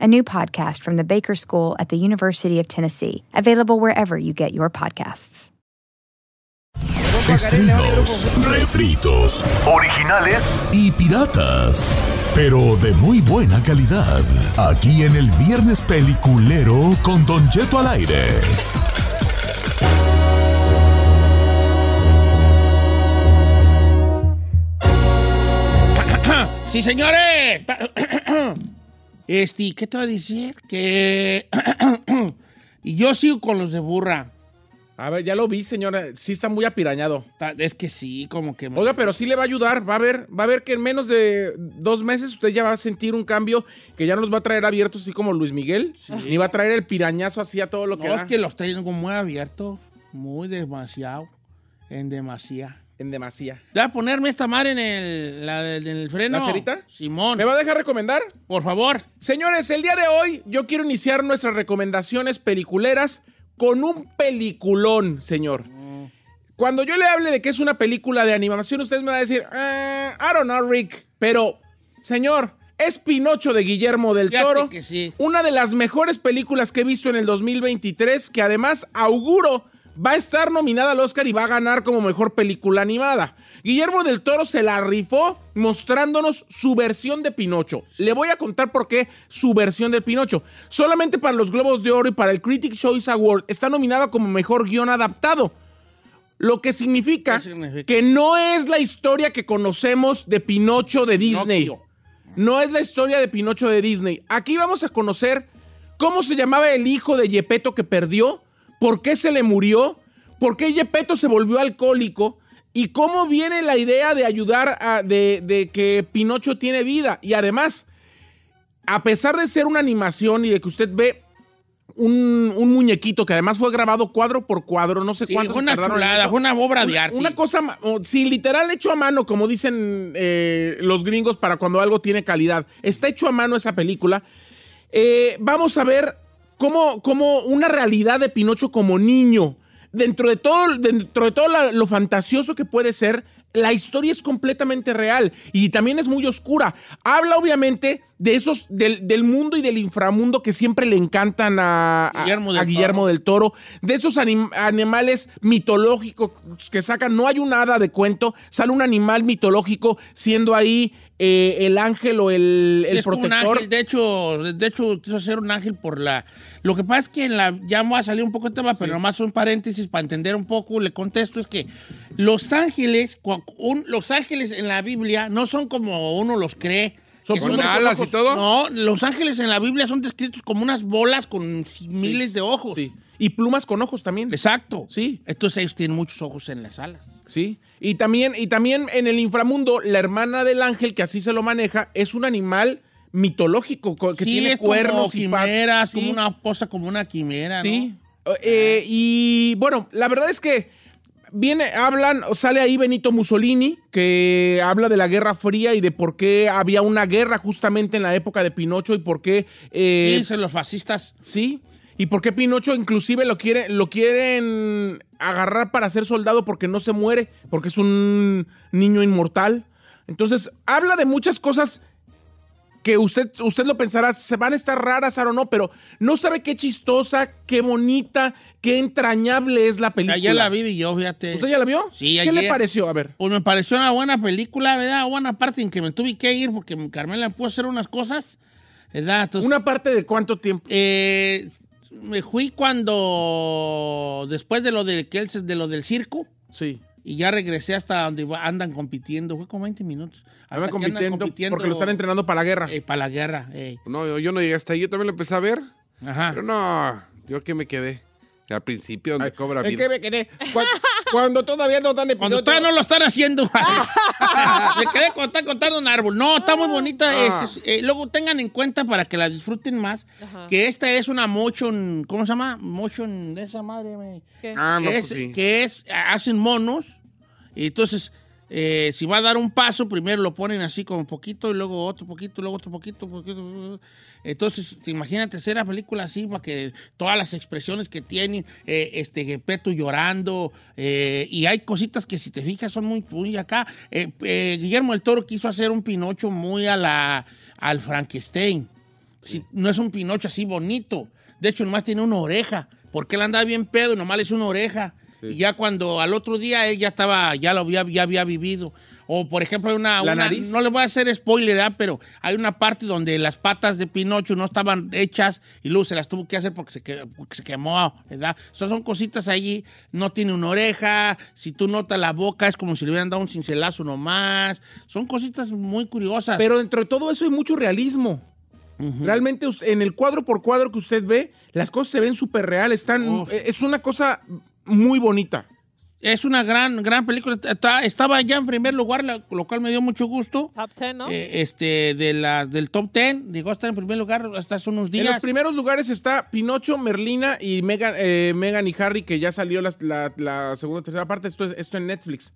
a new podcast from the Baker School at the University of Tennessee, available wherever you get your podcasts. Estrenos, refritos, originales y piratas, pero de muy buena calidad. Aquí en el Viernes Peliculero con Don Jeto al aire. Sí, señores. Este, ¿qué te va a decir? Que. y yo sigo con los de burra. A ver, ya lo vi, señora. Sí está muy apirañado. Es que sí, como que. Oiga, pero sí le va a ayudar. Va a ver, va a ver que en menos de dos meses usted ya va a sentir un cambio que ya no los va a traer abiertos así como Luis Miguel. Ni va a traer el pirañazo así a todo lo que No, da. es que los tengo muy abiertos. Muy demasiado. En demasía. En demasía. ¿Te vas a ponerme esta madre en el, la del- en el freno? ¿La cerita? Simón. ¿Me va a dejar recomendar? Por favor. Señores, el día de hoy yo quiero iniciar nuestras recomendaciones peliculeras con un peliculón, señor. Cuando yo le hable de que es una película de animación, usted me va a decir, "Ah, I don't know, Rick. Pero, señor, es Pinocho de Guillermo del Fíjate Toro. que sí. Una de las mejores películas que he visto en el 2023, que además auguro va a estar nominada al Oscar y va a ganar como mejor película animada. Guillermo del Toro se la rifó mostrándonos su versión de Pinocho. Le voy a contar por qué su versión de Pinocho. Solamente para los Globos de Oro y para el Critics Choice Award está nominada como mejor guion adaptado. Lo que significa, que no es la historia que conocemos de Pinocho de Disney. Pinocchio. No es la historia de Pinocho de Disney. Aquí vamos a conocer cómo se llamaba el hijo de Yepeto que perdió, por qué se le murió, por qué Yepeto se volvió alcohólico y cómo viene la idea de ayudar a de, de que Pinocho tiene vida. Y además, a pesar de ser una animación y de que usted ve un, un muñequito que además fue grabado cuadro por cuadro, no sé Sí, cuánto una chulada, una obra de arte. Una cosa, sí, literal hecho a mano, como dicen eh, los gringos para cuando algo tiene calidad. Está hecho a mano esa película. Eh, vamos a ver cómo, cómo una realidad de Pinocho como niño, dentro de todo, dentro de todo lo fantasioso que puede ser, la historia es completamente real y también es muy oscura. Habla obviamente de esos, del, del mundo y del inframundo que siempre le encantan a Guillermo del a Guillermo Toro. del Toro, de esos anim- animales mitológicos que sacan, no hay un hada de cuento, sale un animal mitológico siendo ahí eh, el ángel o el, el es como un protector. ángel, de hecho, de hecho quiso ser un ángel por la... Lo que pasa es que en la, ya me va a salir un poco el tema, pero nomás un paréntesis para entender un poco, le contesto, es que los ángeles, un- los ángeles en la Biblia no son como uno los cree. Son con alas y todo. No, los ángeles en la Biblia son descritos como unas bolas con miles de ojos. Sí. Y plumas con ojos también. Exacto. Sí. Entonces ellos tienen muchos ojos en las alas. Sí. Y también, y también en el inframundo, la hermana del ángel, que así se lo maneja, es un animal mitológico co- que sí, tiene es como cuernos y patas. quimeras, Sí. como una posa, como una quimera, Sí. ¿no? Eh, y bueno, la verdad es que viene, hablan, sale ahí Benito Mussolini, que habla de la Guerra Fría y de por qué había una guerra justamente en la época de Pinocho y por qué. eh, son los fascistas. Sí. ¿Y por qué Pinocho inclusive lo, quiere, lo quieren agarrar para ser soldado porque no se muere? Porque es un niño inmortal. Entonces, habla de muchas cosas que usted, usted lo pensará, se van a estar raras, o no, pero no sabe qué chistosa, qué bonita, qué entrañable es la película. Ayer la vi y yo, fíjate. ¿Usted ya la vio? Sí, ¿Qué ayer. le pareció? A ver. Pues me pareció una buena película, ¿verdad? Buena parte en que me tuve que ir porque Carmela pudo hacer unas cosas, ¿verdad? Entonces, ¿Una parte de cuánto tiempo? eh, me fui cuando, después de lo, de, de lo del circo, Sí. Y ya regresé hasta donde andan compitiendo. Fue como 20 minutos. Andan compitiendo, porque lo están entrenando para la guerra. eh, para la guerra. eh. No, yo, yo no llegué hasta ahí. Yo también lo empecé a ver. Ajá. Pero no, yo que me quedé. Al principio, donde cobra ¿En vida. qué me quedé? Cu- Cuando todavía no están de Cuando piloto. todavía no lo están haciendo. Me quedé cuando está contando un árbol. No, está muy bonita. Ah. Es- es- eh, luego tengan en cuenta para que la disfruten más Ajá. que esta es una motion, ¿cómo se llama? Motion de esa madre. me- ¿Qué? Ah, no, es, pues sí. Que es, hacen monos y entonces eh, si va a dar un paso, primero lo ponen así como un poquito y luego otro poquito, luego otro poquito, poquito. Entonces, imagínate hacer la película así para que todas las expresiones que tienen, eh, este Gepetto llorando, eh, y hay cositas que si te fijas son muy, muy acá. Eh, Guillermo el Toro quiso hacer un Pinocho muy a la, al Frankenstein. Sí, no es un Pinocho así bonito. De hecho, nomás tiene una oreja. Porque él andaba bien pedo y nomás le hizo una oreja. Y ya cuando al otro día él ya estaba, ya lo había, ya había vivido. O por ejemplo, hay una, ¿La una- nariz? no le voy a hacer spoiler, ¿verdad? pero hay una parte donde las patas de Pinocho no estaban hechas y luego se las tuvo que hacer porque se, que- porque se quemó, ¿verdad? Esas son cositas allí. No tiene una oreja. Si tú notas la boca, es como si le hubieran dado un cincelazo nomás. Son cositas muy curiosas. Pero dentro de todo eso hay mucho realismo. Realmente usted- en el cuadro por cuadro que usted ve, las cosas se ven súper reales. Están, eh, es una cosa muy bonita. Es una gran, gran película. Está- estaba ya en primer lugar, la- lo cual me dio mucho gusto. Top 10, ¿no? Eh, este, de la, del top 10. Llegó a estar en primer lugar hasta hace unos En días. los primeros lugares está Pinocho, Merlina y Megan, eh, Megan y Harry, que ya salió la, la segunda o tercera parte. Esto, es- esto en Netflix.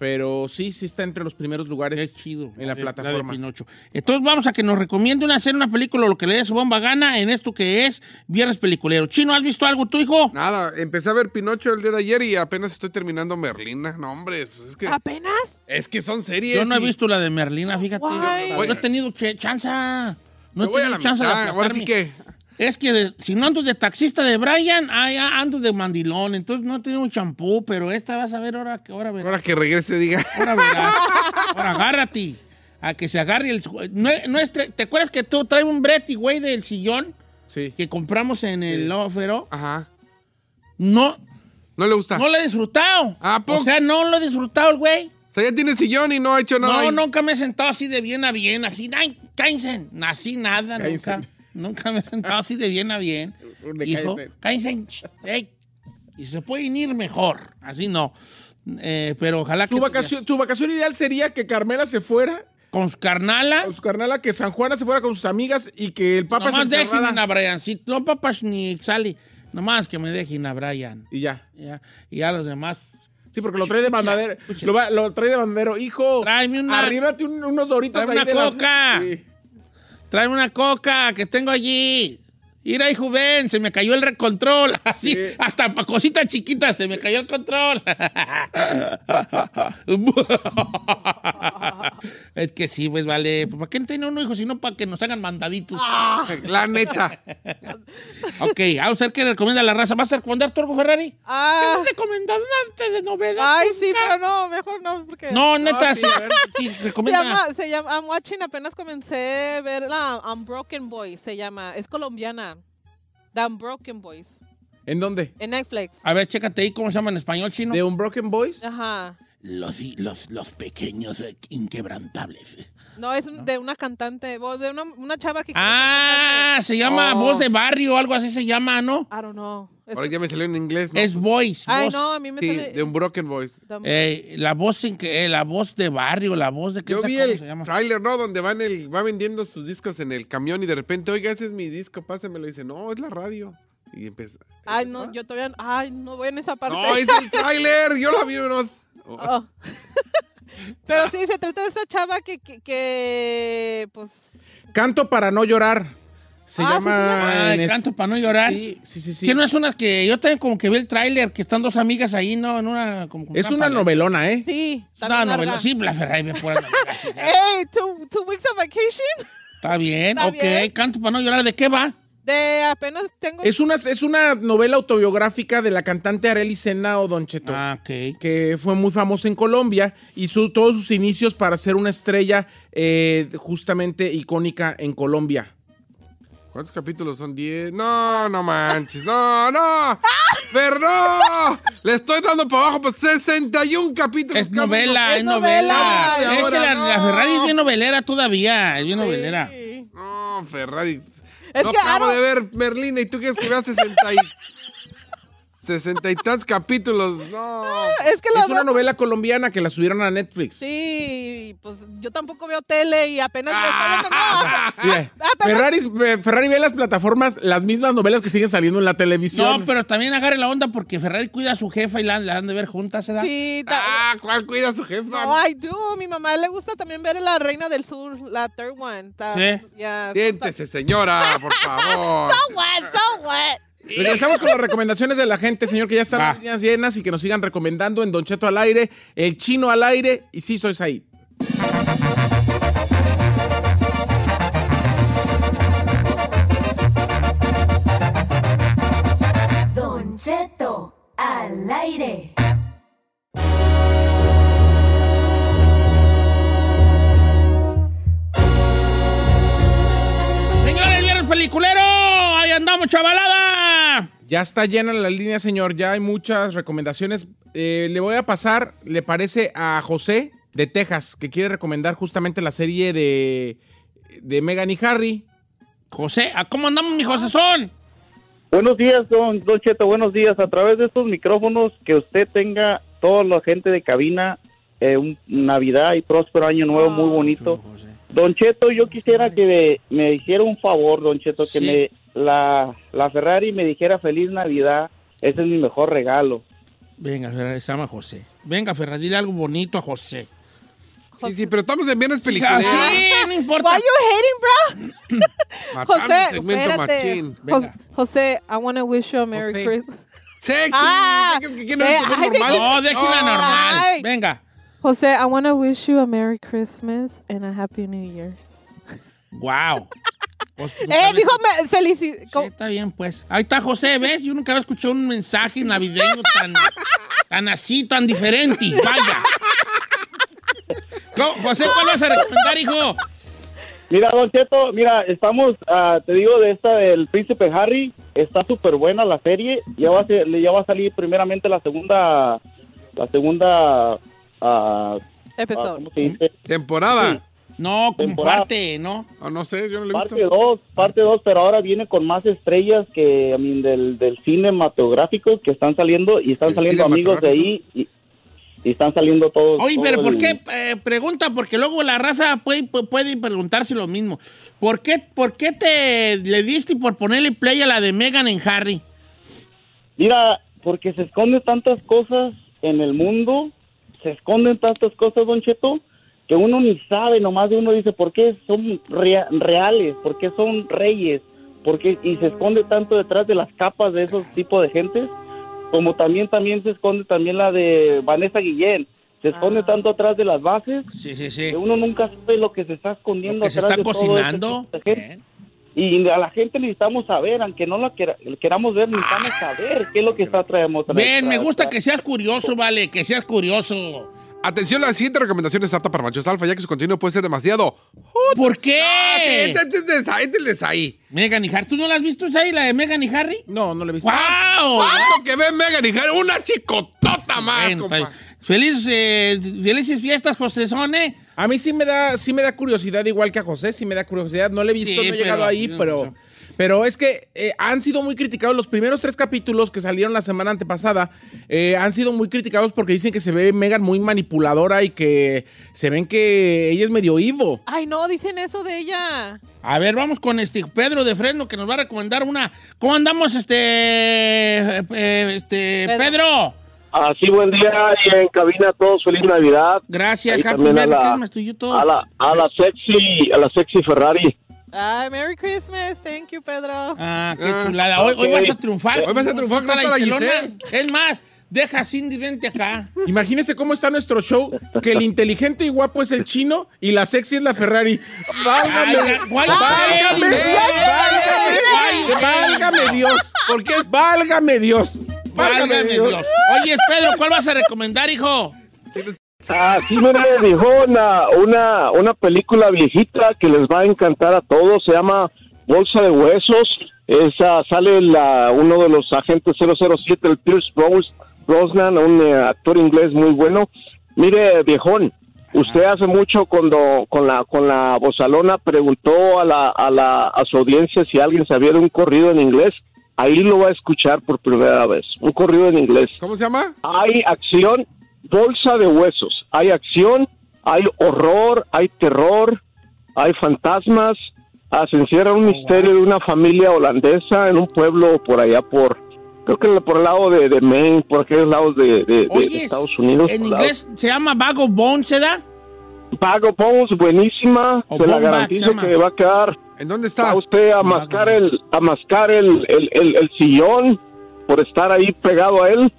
Pero sí, sí está entre los primeros lugares Qué chido. en la de- plataforma. de Pinocho. Entonces vamos a que nos recomiende una, hacer una película, lo que le dé su bomba gana, en esto que es Viernes Peliculero. Chino, ¿has visto algo tú, hijo? Nada, empecé a ver Pinocho el día de ayer y apenas estoy terminando Merlina. No, hombre, pues es que, ¿Apenas? es que son series. Yo no he visto la de Merlina, fíjate. No he tenido ch- chance. No Me he voy a tenido la chance de Ahora sí que. Es que de- si no ando de taxista de Brian, ah, ya ando de mandilón. Entonces no he tenido un champú, pero esta vas a ver ahora que ahora verás. Ahora que regrese, diga. Ahora verás. Ahora agárrate. A que se agarre el. No, no es ¿Te acuerdas que tú traes un Bretty, güey, del sillón Sí. que compramos en el Ófero? Ajá. No, No le gusta. no lo he disfrutado. ¿A poco? O sea, no lo he disfrutado el güey. O sea, ya tiene sillón y no ha hecho nada. No, ahí. nunca me he sentado así de bien a bien, así, cállense. Así nada, nunca. Nunca me he sentado así de bien a bien. Hijo, cállense. Y se pueden ir mejor, así no. Eh, pero ojalá Su que vacación, tu vacación ideal sería que Carmela se fuera con su carnala, con su carnala, que San Juana se fuera con sus amigas y que el Papa se nomás dejen encerrara. a Briancito, no papas ni Sally, nomás que me dejen a Brian. Y ya. Ya, y a los demás. Sí, porque lo trae de bandadero. Lo, trae de bandero. Hijo, Tráeme una- arríbate un- unos doritos ahí una de coca. Sí. Tráeme una coca que tengo allí. Ir ahí, Juven, se me cayó el control. Así, Sí. hasta pa' cositas chiquitas se me cayó el control. es que sí, pues vale. ¿Para qué no tiene uno hijo? Sino para que nos hagan mandaditos. La neta. Ok, vamos a ver qué recomienda la raza. ¿Vas a recomendar tú algo, Ferrari? Ah, ¿No recomendado nada de novedad? ay, sí, pero no, mejor no, porque... No, neta, No, sí. sí, Se llama, se llama, I'm watching, apenas comencé a ver la Unbroken Boys, se llama, es colombiana. The Unbroken Boys, ¿En dónde? en Netflix. A ver, chécate ahí cómo se llama en español chino. ¿De Unbroken Boys? Ajá. Los, los, los pequeños inquebrantables. No, es un- de una cantante, de una, una chava que... Ah, se llama Oh. Voz de Barrio, algo así se llama, ¿no? I don't know. Es- Ahora ya me salió en inglés. ¿no? Es Voice. Ay, voz. no, a mí me Sí, sale... de un Broken Voice. Eh, la voz en que, eh, la voz de barrio, la voz de qué Yo vi el se llama. trailer, ¿no? Donde va, en el, va vendiendo sus discos en el camión y de repente, oiga, ese es mi disco, pásemelo. Y dice, no, es la radio. Y empieza. Ay, no, yo todavía... Ay, no voy en esa parte. No, es el trailer. Yo la vi unos. Oh. Pero sí, se trata de esa chava que, que, que, pues... Canto para no llorar. Se Ah, sí, se llama. Ah, canto para no llorar. Sí, sí, sí. sí. Que no es unas que yo también como que vi el tráiler, que están dos amigas ahí, ¿no? En una... Como, como Es una pared. novelona, ¿eh? Sí, Es está una novela. Sí, la Ferrari me sí. Hey, two, two weeks of vacation. Está bien, Está ok. bien. Canto para no llorar. ¿De qué va? De apenas tengo... Es una, es una novela autobiográfica de la cantante Arely Senao, Don Cheto. Ah, ok. que fue muy famosa en Colombia y su- todos sus inicios para ser una estrella eh, justamente icónica en Colombia. ¿Cuántos capítulos son? ¿10? No, no manches. No, no. Fer, no. Le estoy dando para abajo, pues 61 capítulos. Es cada uno. novela, es Es novela. novela. Es que la, no. la Ferrari es bien novelera todavía. Es bien novelera. No, Ferrari. Es no que acabo de ver Merlina y tú quieres que vea 60 y... 60 y tantos capítulos. No. Es que la Es una novela colombiana que la subieron a Netflix. Sí, pues yo tampoco veo tele y apenas me Ah. está No, apenas- Ferrari, eh, Ferrari ve las plataformas, las mismas novelas que siguen saliendo en la televisión. No, pero también agarre la onda porque Ferrari cuida a su jefa y la, la han de ver juntas, ¿verdad? Sí, Ah, ¿cuál cuida a su jefa? No, I do. Mi mamá le gusta también ver La Reina del Sur, la third one. Ta- Sí. ya. Siéntese, señora, por favor. So what? So what? Regresamos con las recomendaciones de la gente, señor, que ya están las líneas llenas y que nos sigan recomendando en Don Cheto al aire, El Chino al aire y sí, sois ahí. Don Cheto al aire. Señores, viernes peliculero. Ahí andamos, chavalada. Ya está llena la línea, señor, ya hay muchas recomendaciones. Eh, le voy a pasar, le parece, a José de Texas, que quiere recomendar justamente la serie de, de Megan y Harry. José, ¿a ¿cómo andamos, mi José Son? Buenos días, don, don Cheto, buenos días. A través de estos micrófonos, que usted tenga toda la gente de cabina eh, un Navidad y próspero año nuevo muy bonito. Don Cheto, yo quisiera que me, me hiciera un favor, Don Cheto, que Sí. me la, la Ferrari me dijera feliz Navidad. Ese es mi mejor regalo. Venga, Ferrari, se llama José. Venga, Ferrari, dile algo bonito a José. Sí, sí, pero estamos en viernes peliculeros. sí, no importa. Why you hating, bro? José, espérate. Venga. Jos- José, I want to wish you a Merry José. Christmas. Sexy. Ah, ¿Qué- qué- qué no eh, normal? No, déjela normal. Ay. Venga. José, I want to wish you a Merry Christmas and a Happy New Year's. Wow. Pues, nunca Eh, dijo felicidad. Sí, está bien, pues. Ahí está José, ¿ves? Yo nunca había escuchado un mensaje navideño tan, tan así, tan diferente. Vaya. Co- José, ¿cuál vas a recomendar, hijo? Mira, Don Cheto, mira, estamos, ah, te digo, de esta del Príncipe Harry, está súper buena la serie, ya va, a ser- ya va a salir primeramente la segunda, la segunda, ah, ah, Episodio. ¿cómo se dice? No, Temporada. comparte, ¿no? O no sé, yo no lo he Parte visto. 2, parte 2, pero ahora viene con más estrellas que, I mean, del, del cinematográfico que están saliendo y están ¿El saliendo amigos de ahí y, y están saliendo todos. Oye, todo pero ¿por el- qué? Eh, pregunta, porque luego la raza puede, puede preguntarse lo mismo. ¿Por qué, ¿Por qué te le diste por ponerle play a la de Megan en Harry? Mira, porque se esconden tantas cosas en el mundo, se esconden tantas cosas, Don Cheto, que uno ni sabe, nomás de uno dice, ¿por qué son rea- reales? ¿Por qué son reyes? ¿Por qué? Y se esconde tanto detrás de las capas de esos tipos de gentes, como también, también se esconde también la de Vanessa Guillén. Se esconde Ah. tanto atrás de las bases Sí, sí, sí. que uno nunca sabe lo que se está Lo escondiendo que se está de todo ese cocinando. Y a la gente necesitamos saber, aunque no la quera- queramos ver, necesitamos saber qué es lo que está traemos. Bien, me gusta que seas curioso, vale, que seas curioso. Atención, la siguiente recomendación es apta para machos alfa, ya que su contenido puede ser demasiado. ¿Por qué? Ah, sí, este, este es de Sa- este es de Saí. Megan y Harry. ¿Tú no la has visto esa ahí, la de Megan y Harry? No, no lo he visto. ¡Wow! ¿Cuánto que ve Megan y Harry? Una chicotota más, Bueno, compa. pues, feliz, eh, felices fiestas, José Sone. A mí sí me da, sí me da curiosidad, igual que a José, sí me da curiosidad. No le he visto, Sí, no he llegado pero- ahí, pero, pero es que eh, han sido muy criticados. Los primeros tres capítulos que salieron la semana antepasada eh, han sido muy criticados porque dicen que se ve Megan muy manipuladora y que se ven que ella es medio Ivo. Ay, no, dicen eso de ella. A ver, vamos con este Pedro de Fresno que nos va a recomendar una. ¿Cómo andamos, este, eh, este Pedro. Pedro? Así buen día y en cabina todos feliz Navidad. Gracias, Ahí Happy también a la-. A la, a la sexy, a la sexy Ferrari. Ay, Merry Christmas. Thank you, Pedro. Ah, qué Ah, chulada. Hoy, vas a triunfar. Hoy vas a triunfar contra la. Giselle. Es más, deja Cindy, vente acá. Imagínense cómo está nuestro show, que el inteligente y guapo es el chino y la sexy es la Ferrari. ¡Válgame! ¡Válgame! ¡Válgame Dios! ¿Por qué? ¡Válgame Dios! Válgame Dios. Oye, Pedro, ¿cuál vas a recomendar, hijo? Así me dijo una, una, una película viejita que les va a encantar a todos. Se llama Bolsa de Huesos. Esa sale la, uno de los agentes 007, el Pierce Bros- Brosnan, un eh, actor inglés muy bueno. Mire, viejón, usted hace mucho cuando con la con la bozalona preguntó a la, a la a su audiencia si alguien sabía de un corrido en inglés. Ahí lo va a escuchar por primera vez. Un corrido en inglés. ¿Cómo se llama? Hay acción, bolsa de huesos. Hay acción, hay horror, hay terror, hay fantasmas. Ah, se encierra un misterio de una familia holandesa en un pueblo por allá por, creo que por el lado de, de Maine, por aquellos lados de, de- de- de Oye, Estados Unidos. En inglés se llama Vago Bone, ¿se da? Pago Bones, buenísima. O se la garantizo que va a quedar. ¿En dónde Va está? usted a mascar el, a mascar el, el, el- el sillón por estar ahí pegado a él.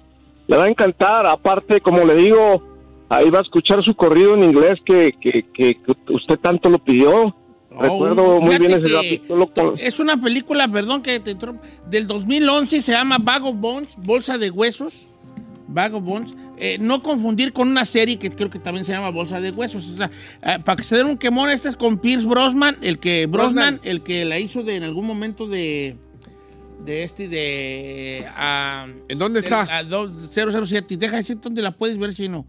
Le va a encantar. Aparte, como le digo, ahí va a escuchar su corrido en inglés que, que, que usted tanto lo pidió. Recuerdo Oh, muy bien ese capítulo con- Es una película, perdón que te del 2011, se llama Vago Bones, Bolsa de Huesos. Vago Bones. Eh, no confundir con una serie que creo que también se llama Bolsa de Huesos. O sea, eh, para que se den un quemón, esta es con Pierce Brosnan, el que Brosnan, Brosnan. el que la hizo de en algún momento de de este de ah, ¿En dónde está? do- 007. Deja decir dónde la puedes ver, chino.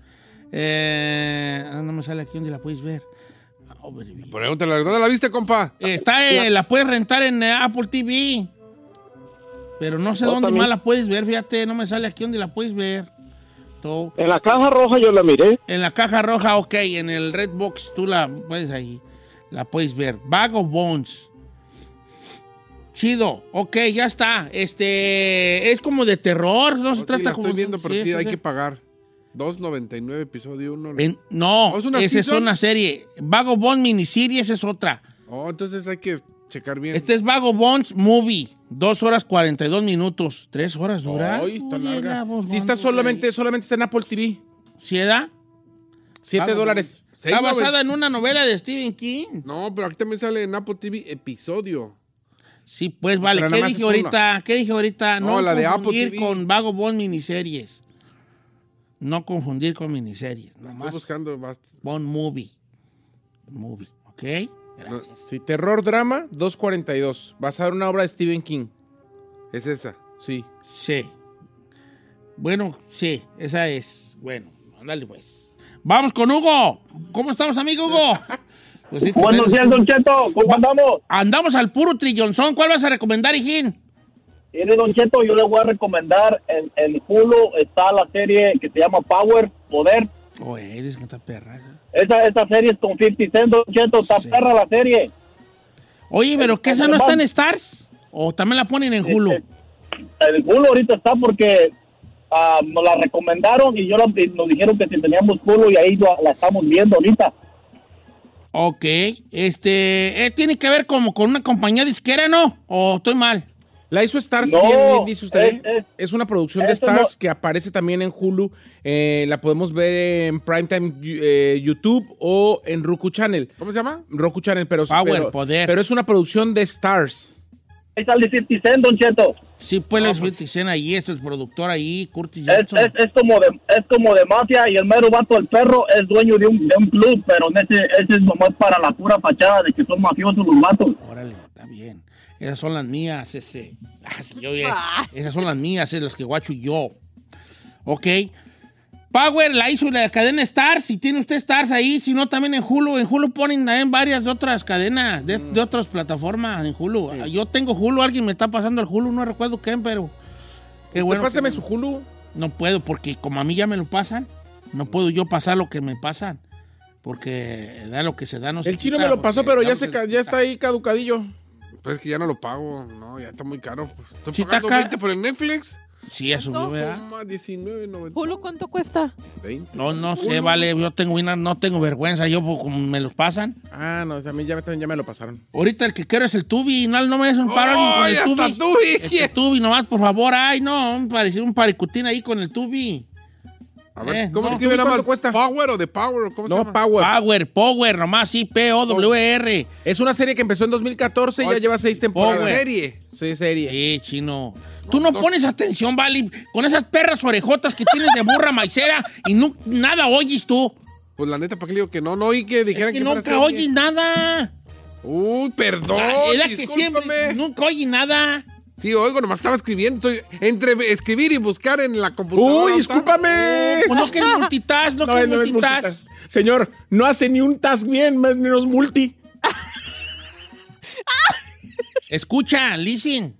Eh, ah, no me sale aquí dónde la puedes ver. Overview. Pregúntale, ¿dónde la viste, compa? Eh, Está, eh, la puedes rentar en Apple TV. Pero no sé Oh, dónde también. más la puedes ver, fíjate, no me sale aquí dónde la puedes ver. En la caja roja yo la miré. En la caja roja, ok, en el Red Box tú la puedes ahí, la puedes ver. Bag of Bones. Chido, ok, ya está. Este, es como de terror, no se sí, trata la como... estoy viendo, pero sí, sí, hay sí. que pagar. 2.99 episodio 1. En- no, ¿Oh, es una esa es una serie. Vago Bones miniserie, esa es otra. Oh, entonces hay que checar bien. Este es Vago Bones Movie. Dos horas 42 minutos. ¿Tres horas dura? Ay, está larga. Sí, está ¿dónde, solamente, solamente está en Apple TV. ¿Sí da? Siete Vago dólares. Está basada en una novela de Stephen King. No, pero aquí también sale en Apple TV episodio. Sí, pues vale. Pero ¿Qué más dije ahorita? ¿Qué dije ahorita? No, la de Apple confundir TV. con Vago Bond miniseries. No confundir con miniseries. Estoy buscando. bast- Bond Movie. Movie, ¿ok? Gracias. Sí, terror drama 242. Basado en una obra de Stephen King. Es esa. Sí. Sí. Bueno, sí, esa es. Bueno, ándale pues. Vamos con Hugo. ¿Cómo estamos, amigo Hugo? Pues sí, Buenos días, Don Cheto. ¿Cómo andamos? Andamos al puro trillonzón. ¿Cuál vas a recomendar, hijín? Mire, Don Cheto, yo le voy a recomendar en, en Hulu está la serie que se llama Power, Poder. Oh, eres que está perra. Esa, esa serie es con 50 Cent, Don Cheto. Está Sí. perra la serie. Oye, pero ¿qué esa no está en Stars? ¿O también la ponen en Hulu? Eh, El Hulu ahorita está porque ah, nos la recomendaron y yo la- nos dijeron que si teníamos Hulu y ahí lo- la estamos viendo ahorita. Ok, este, eh, tiene que ver como con una compañía disquera, ¿no? ¿O estoy mal? La hizo Stars, No, bien, bien dice usted. es- ¿eh? es- Es, una producción de Stars no- que aparece también en Hulu. Eh, la podemos ver en Primetime eh, YouTube o en Roku Channel. ¿Cómo se llama? Roku Channel, pero, Power, pero, poder. pero es una producción de Stars. Ahí sale 50 Cent, Don Cheto. Sí, pues la dicen ahí, es el productor ahí, Curtis Es, Jackson. es, es como de, es como de mafia y el mero vato del perro es dueño de un, de un club, pero ese, ese es nomás para la pura fachada de que son mafiosos los vatos. Órale, está bien. Esas son las mías, ese. Ah, yo ya- Esas son las mías, es las que guacho yo. Ok. Power la hizo la cadena Stars. Si tiene usted Stars ahí, si no también en Hulu. En Hulu ponen también varias de otras cadenas, de, de otras plataformas en Hulu. Ah, Yo tengo Hulu, alguien me está pasando el Hulu, no recuerdo quién, pero. Qué bueno. que Pásame me- su Hulu. No puedo, porque como a mí ya me lo pasan, no puedo yo pasar lo que me pasan. Porque da lo que se da, no se El chino quita, me lo pasó, pero ya, se, ya está ahí caducadillo. Pues es que ya no lo pago. No, ya está muy caro. Pues, Estoy está pagando ca- 20 por el Netflix. Sí, eso ¿Cuánto? ¿verdad? Toma, 19.90. Hulu, ¿cuánto cuesta? 20. No, no sé, vale, yo tengo una, no tengo vergüenza, yo pues, como me los pasan. Ah, no, o sea, a mí ya, me- ya me lo pasaron. Ahorita el que quiero es el Tubi, no, no me des un paro alguien con ¡Ay, el Tubi. Tubi! El Tubi nomás, por favor, ay, no, un, parec- un paricutín ahí con el Tubi. A ver, Eh, ¿cómo no. se escribe nada ¿Cuánto más? cuesta? ¿Power o de Power? ¿Cómo se No, llama? Power. Power, Power, nomás, sí, P-O-W-R. Es una serie que empezó en 2014 y ya es- lleva seis temporadas. Power. serie. Sí, serie. Sí, chino. Tú no pones atención, Vali, con esas perras orejotas que tienes de burra maicera y no, nada oyes tú. Pues la neta, ¿para qué le digo que no? No oí que Es dijeran que que, fuera nunca serie. oyes nada. Uy, perdón. Era que siempre, nunca oye nada. Sí, oigo, nomás estaba escribiendo. Estoy entre escribir y buscar en la computadora. Uy, discúlpame. Pues no quiere multitask, no, No, multitask. multitask. Señor, no hace ni un task bien, más menos multi. Escucha, listen.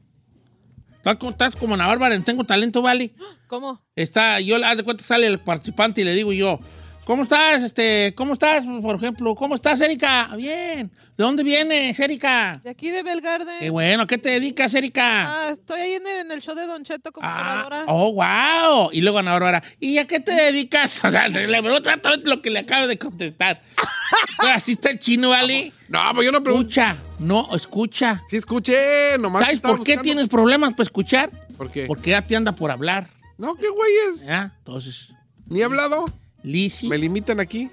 Estás como, Ana Bárbara, en tengo talento, ¿vale? ¿Cómo? Está, yo, haz de cuenta, sale el participante y le digo yo, ¿cómo estás, este, cómo estás, por ejemplo? ¿Cómo estás, Erika? Bien. ¿De dónde vienes, Erika? De aquí de Belgarde. Qué bueno, ¿a qué te dedicas, Erika? Ah, estoy ahí en el, en el show de Don Cheto como Ah, operadora. oh, wow. Y luego Ana Bárbara, ¿y a qué te dedicas? O sea, le pregunto exactamente lo que le acabo de contestar. Pero así está el chino, ¿vale? No, pues yo no pregunto. Escucha, no, escucha. Sí, escuché, nomás. ¿Sabes por qué buscando. tienes problemas para escuchar? ¿Por qué? Porque ya te anda por hablar. No, qué güeyes. ¿ya? Entonces, Ni he hablado. Lizzy, Me limitan aquí.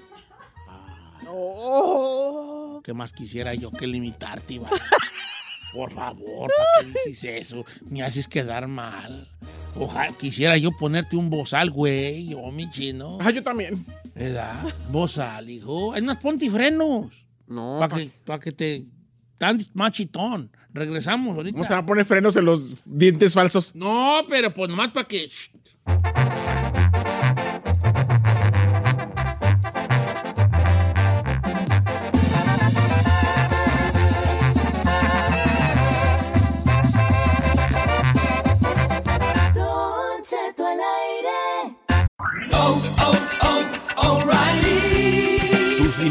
¿qué más quisiera yo que limitarte, Iván? Por favor, ¿para qué dices eso? Me haces quedar mal. Ojalá quisiera yo ponerte un bozal, güey, yo, mi chino. Ah, yo también. ¿Verdad? Bozal, hijo. Hay unas pontifrenos. No, Para pa- que, pa' que te dan más chitón. Regresamos ahorita. ¿Cómo se va a poner frenos en los dientes falsos? No, pero pues nomás para que.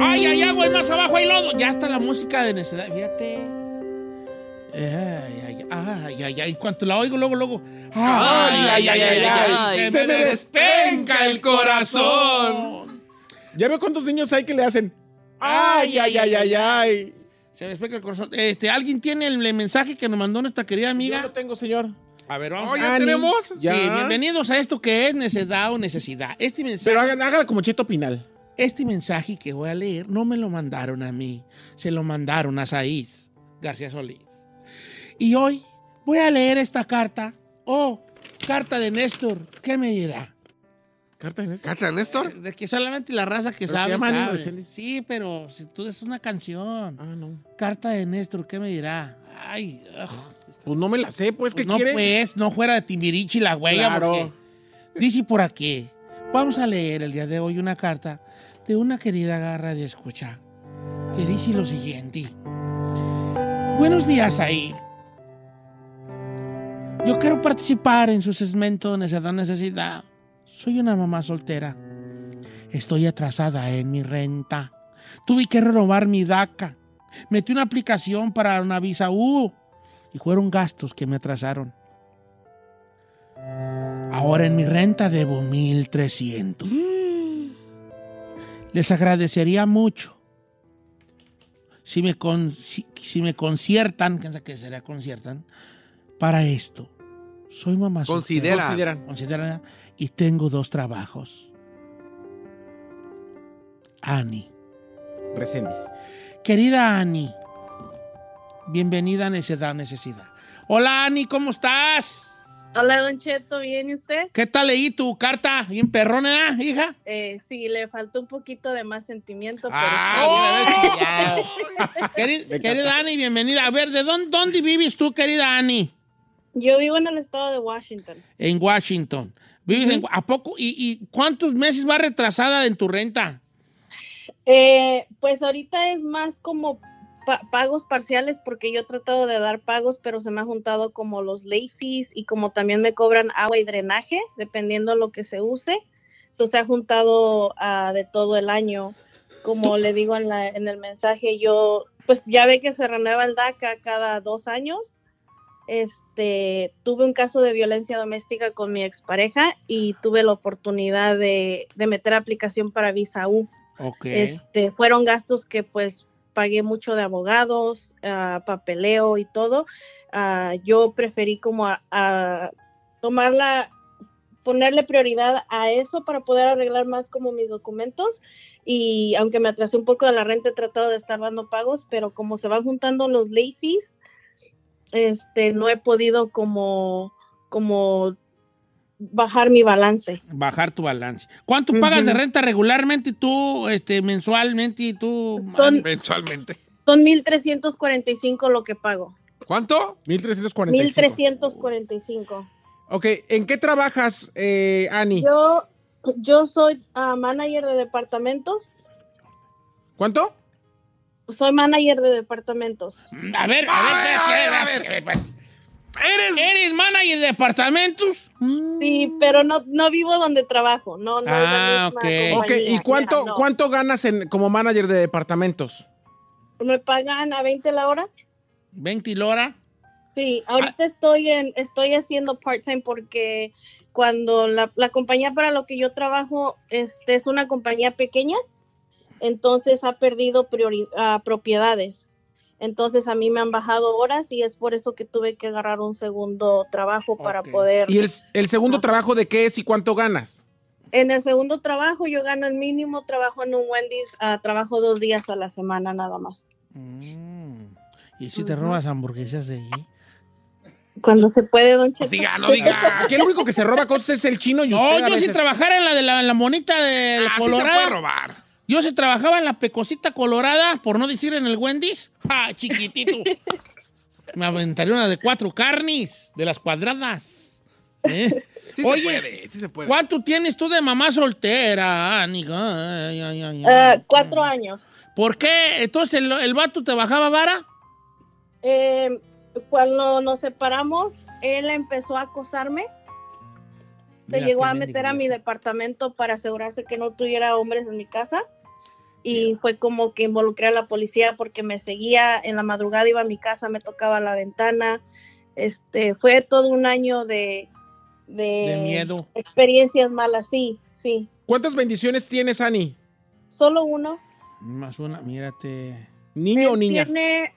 ¡Ay, ay, ay, güey! Más abajo hay lodo. Ya está la música de necesidad. Fíjate. Ay, ay, ay, ay, ay. Cuanto la oigo, luego, luego. Ay, ay, ay, ay, ay. Se me despenca el corazón. Ya veo cuántos niños hay que le hacen. Ay, ay, ay, ay, ay. Se me despenca el corazón. Este, ¿alguien tiene el, mensaje que nos mandó nuestra querida Yo amiga? lo tengo, señor. A ver, vamos. Oh, ¿ya Ani, tenemos? ya. Sí, bienvenidos a esto que es necedad o necesidad. Este mensaje, Pero hagan, hágala como Cheto Pinal. Este mensaje que voy a leer no me lo mandaron a mí, se lo mandaron a Saiz García Solís. Y hoy voy a leer esta carta. Oh, carta de Néstor. ¿Qué me dirá? Carta en esto. ¿Cata, Néstor? De que solamente la raza que Pero sabe, se llama Ánimo sabe. Sí, pero si tú es una canción. Ah, no. Carta de Néstor, ¿qué me dirá? Ay, ugh. Pues no me la sé, pues, ¿qué no quiere? pues, no fuera de Timbirichi la huella, Claro. porque dice por aquí. Vamos a leer el día de hoy una carta de una querida garra de escucha que dice lo siguiente. Buenos días ahí. Yo quiero participar en su segmento Necesidad Necesidad. Soy una mamá soltera. Estoy atrasada en mi renta. Tuve que renovar mi DACA. Metí una aplicación para una visa U y fueron gastos que me atrasaron. Ahora en mi renta debo 1,300. Les agradecería mucho si me, con- si, si me conciertan, ¿qué que será conciertan? Para esto. Soy mamá. Considera. Consideran. Considera, y tengo dos trabajos. Ani. Reséndiz. Querida Ani, bienvenida a Necesidad Necesidad. Hola Ani, ¿cómo estás? Hola, Don Cheto, ¿bien y usted? ¿Qué tal leí tu carta? Bien perrona, ¿eh, hija. Eh, sí, le faltó un poquito de más sentimiento, pero Ah, Queri- querida Ani, bienvenida. A ver, ¿de dónde, dónde vives tú, querida Ani? yo vivo en el estado de Washington. En Washington. ¿Vives en- ¿A poco? ¿Y, y cuántos meses va retrasada en tu renta? Eh, pues ahorita es más como pa- pagos parciales porque yo he tratado de dar pagos, pero se me ha juntado como los late fees y como también me cobran agua y drenaje, dependiendo lo que se use. Eso se ha juntado ah, de todo el año. Como le digo en, la- en el mensaje, yo, pues ya ve que se renueva el DACA cada dos años. Este, tuve un caso de violencia doméstica con mi expareja y tuve la oportunidad de, de meter aplicación para visa U. Ok. Este, fueron gastos que pues pagué mucho de abogados, ah, papeleo y todo. Ah, yo preferí como a, tomarla, ponerle prioridad a eso para poder arreglar más como mis documentos. Y aunque me atrasé un poco de la renta, he tratado de estar dando pagos, pero como se van juntando los late fees, este, no he podido como, como bajar mi balance. Bajar tu balance. ¿Cuánto pagas de renta regularmente tú, este, mensualmente y tú? Son- Mensualmente. Son 1.345 lo que pago. ¿Cuánto? 1345. 1.345. Ok, ¿en qué trabajas, eh, Ani? Yo, yo soy ah, manager de departamentos. ¿Cuánto? Soy manager de departamentos. A ver, a ver, espérate, a ver, a ver, espérate. ¿Eres? ¿Eres manager de departamentos? Sí, pero no, no vivo donde trabajo. No, no la Ah, ok. Ok, compañía, ¿y cuánto, no. cuánto ganas en, como manager de departamentos? ¿Me pagan a 20 la hora? 20 lora. Sí, ahorita estoy en, estoy haciendo part-time porque cuando la, la compañía para lo que yo trabajo este, es una compañía pequeña, entonces ha perdido priori- ah, propiedades. Entonces a mí me han bajado horas y es por eso que tuve que agarrar un segundo trabajo para poder... ¿Y el, el segundo trabajo de qué es y cuánto ganas? En el segundo trabajo yo gano el mínimo, trabajo en un Wendy's, ah, trabajo dos días a la semana nada más. ¿Y si te robas hamburguesas de allí? Cuando se puede, don Cheto. Diga, no diga. Aquí el único que se roba cosas es el chino y No, usted a yo si veces- trabajara en la de la, en la monita de Ah, sí se Colorado. puede robar. Yo si trabajaba en la pecosita colorada, por no decir en el Wendy's. ¡Ah, chiquitito! Me aventaría una de cuatro carnes, de las cuadradas. ¿Eh? Sí se puede, sí se puede. ¿cuánto tienes tú de mamá soltera, Anika? Ay, ay, ay, ay. Ah, cuatro años. ¿Por qué? Entonces el, el vato te bajaba vara. Eh, cuando nos separamos, él empezó a acosarme. Se Mira llegó a meter a mi departamento para asegurarse que no tuviera hombres en mi casa. Y fue como que involucré a la policía porque me seguía en la madrugada, iba a mi casa, me tocaba la ventana. Este, fue todo un año de, de, De miedo. experiencias malas, sí, sí. ¿Cuántas bendiciones tienes, Ani? Solo uno. Más una, mírate. ¿Niño o niña? Tiene,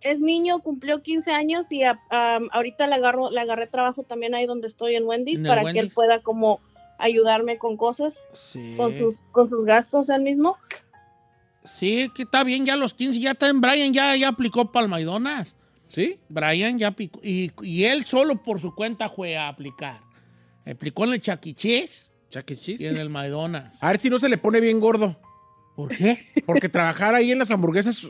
es niño, cumplió 15 años y a- am, ahorita le, agarro, le agarré trabajo también ahí donde estoy en Wendy's ¿En el para que Wendy's? él pueda como ayudarme con cosas, Sí. con, sus, con sus gastos él mismo. Sí, que está bien, ya a los 15, ya está en Brian, ya, ya aplicó para el McDonald's. ¿Sí? Brian ya aplicó. Y, y él solo por su cuenta fue a aplicar. Aplicó en el Chuck E. Chuck E. Y en el McDonald's. A ver si no se le pone bien gordo. ¿Por qué? Porque trabajar ahí en las hamburguesas.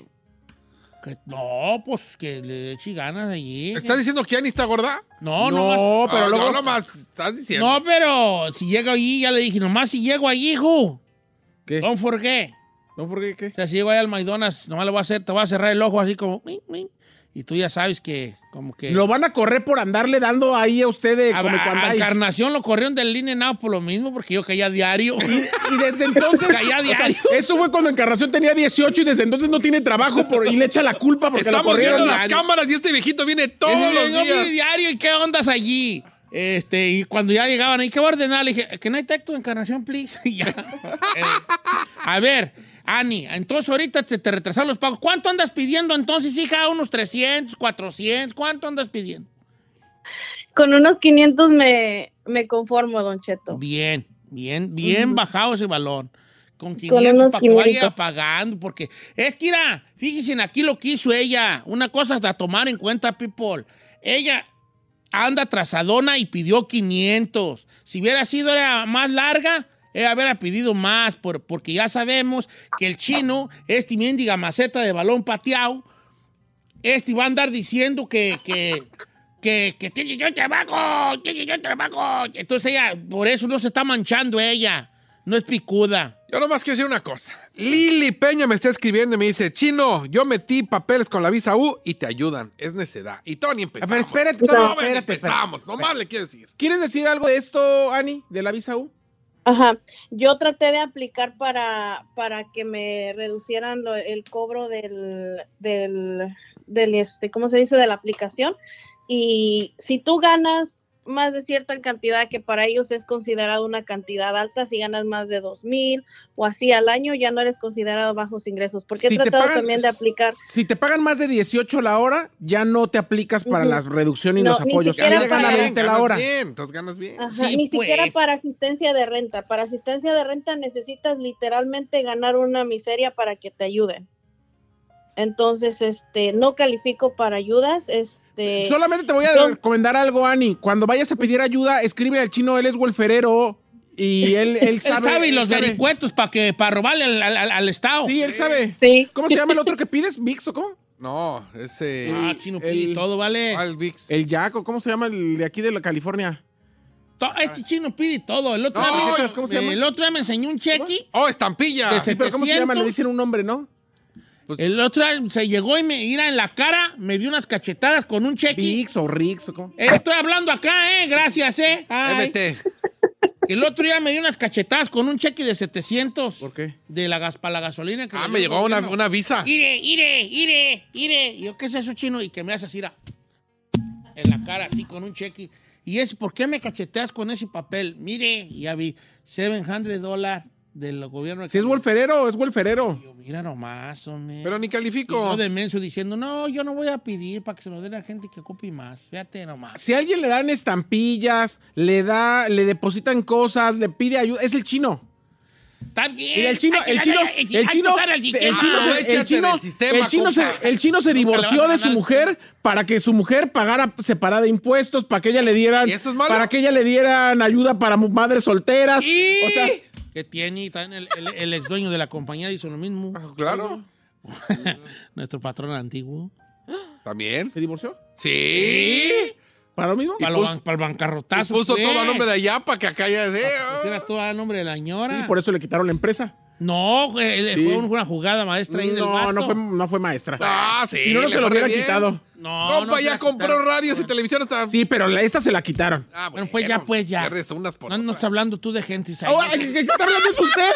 Que- no, pues que le eche ganas allí. ¿Estás diciendo que Ani está gorda? No, No, no, pero Ah, luego- No, nomás estás diciendo. No, pero si llego allí, ya le dije, nomás si llego allí, hijo. ¿Qué? Don't forget. ¿No por qué? O sea, si llego al McDonald's, nomás le voy a hacer, te voy a cerrar el ojo así como... Y tú ya sabes que, como que... Lo van a correr por andarle dando ahí a usted de a, come a- cuando a hay. Encarnación lo corrieron del INE Now por lo mismo, porque yo caía diario. Y desde entonces. Caía o sea, diario. eso fue cuando Encarnación tenía 18 y desde entonces no tiene trabajo por, y le echa la culpa porque lo Estamos viendo corrieron. las diario. cámaras y este viejito viene todos Ese los días. diario y qué ondas allí. Este, y cuando ya llegaban ahí, ¿qué voy a ordenar? Le dije, que no hay tacto encarnación, please. Y ya. Eh, a ver, Ani, entonces ahorita te, te retrasaron los pagos. ¿Cuánto andas pidiendo entonces, hija? ¿Unos 300, 400? ¿Cuánto andas pidiendo? Con unos 500 me, me conformo, don Cheto. Bien, bien, bien bajado ese balón. Con Con 500 unos para que vaya 500. pagando, porque es que, mira, fíjense aquí lo que hizo ella. Una cosa a tomar en cuenta, people. Ella anda atrasadona y pidió 500. Si hubiera sido era más larga, ella hubiera pedido más, por- porque ya sabemos que el chino, este mendiga maceta de balón pateado, este va a andar diciendo que, que, que, que tiene yo trabajo, tiene yo trabajo. Entonces ella, por eso no se está manchando ella, no es picuda. Yo nomás quiero decir una cosa. Lili Peña me está escribiendo y me dice, Chino, yo metí papeles con la visa U y te ayudan. Es necedad. Y Tony empezamos. A ver, espérate, No, Tony, ven, espérate, empezamos. espérate. Nomás le quiero decir. ¿Quieres decir algo de esto, Ani, de la visa U? Ajá, yo traté de aplicar para, para que me reducieran lo- el cobro del, del, del, este, ¿cómo se dice? De la aplicación. Y si tú ganas más de cierta cantidad que para ellos es considerado una cantidad alta, si ganas más de dos mil o así al año, ya no eres considerado bajos ingresos. Porque Si he te tratado pagan- también de aplicar. Si te pagan más de 18 la hora, ya no te aplicas para Ujú. la reducción y No, los ni apoyos. siquiera Ahí ya gana para- 20 la Ganas hora. bien, entonces ganas bien. Ajá, ni pues. siquiera para asistencia de renta. Para asistencia de renta necesitas literalmente ganar una miseria para que te ayuden. Entonces, este, no califico para ayudas. Este, Solamente te voy a yo- recomendar algo, Ani. Cuando vayas a pedir ayuda, escribe al chino, él es welferero y él, él Él sabe. sabe, y los sabe. vericuetos para que para robarle al, al- al Estado. Sí, él sabe. Sí. ¿Cómo se llama el otro que pides? ¿Vix o cómo? No, ese... Ah, chino pide todo, ¿vale? ¿Cuál VIX? El Jaco, ¿cómo se llama el de aquí de la California? To- Este chino pide todo. El otro, No, día, me, ¿sabes cómo se llama? el otro día me enseñó un cheque. ¡Oh, estampilla! De Sí, pero ¿cómo se llama? Le 700. dicen un nombre, ¿no? El otro día se llegó y me mira en la cara, me dio unas cachetadas con un cheque. Vix o Rix o cómo. Eh, estoy hablando acá, ¿eh? Gracias, ¿eh? Ay. El otro día me dio unas cachetadas con un cheque de 700. ¿Por qué? De la gas para la gasolina. Que Ah, me llegó una, una visa. Ire, ire, ire, ire. Y yo, ¿qué es eso, chino? Y que me hace así, ra, en la cara, así, con un cheque. Y es, ¿por qué me cacheteas con ese papel? Mire, ya vi, 700 dólares del gobierno. Si es welferero, es welferero. Yo, Mira nomás, hombre. Pero ni Y califico. yo de menso diciendo, no, yo no voy a pedir para que se lo den a gente que ocupe más. Fíjate nomás. Si a alguien le dan estampillas, le da, le depositan cosas, le pide ayuda, es el chino. Está bien. Y el chino, el chino, el chino, el chino, se- el chino, del sistema, el chino se, compa. el chino se divorció de su mujer para que su mujer pagara separada de impuestos, para que ella le dieran, ¿Y para que ella le dieran ayuda para madres solteras. Y... O sea, que tiene y también el, el- el ex dueño de la compañía hizo lo mismo. Ah, Claro. Nuestro patrón antiguo. ¿También? ¿se divorció? Sí. ¿Para lo mismo? Para, lo puso- ban- para el Y bancarrotazo. puso pues. todo a nombre de allá para que acá ya sea. Pues Era todo a nombre de la señora. Sí, por eso le quitaron la empresa. No, güey, Sí. fue una jugada maestra ahí del No, vato. no fue, no fue maestra. Ah, sí. si no, se lo hubieran bien. quitado. No, Compa, no ya compró quitaron. radios y televisión hasta... Sí, pero la- esa se la quitaron. Ah, Bueno, pues ya, pues ya. Unas por No, no está hablando tú de gente. Oh, el que está hablando es usted.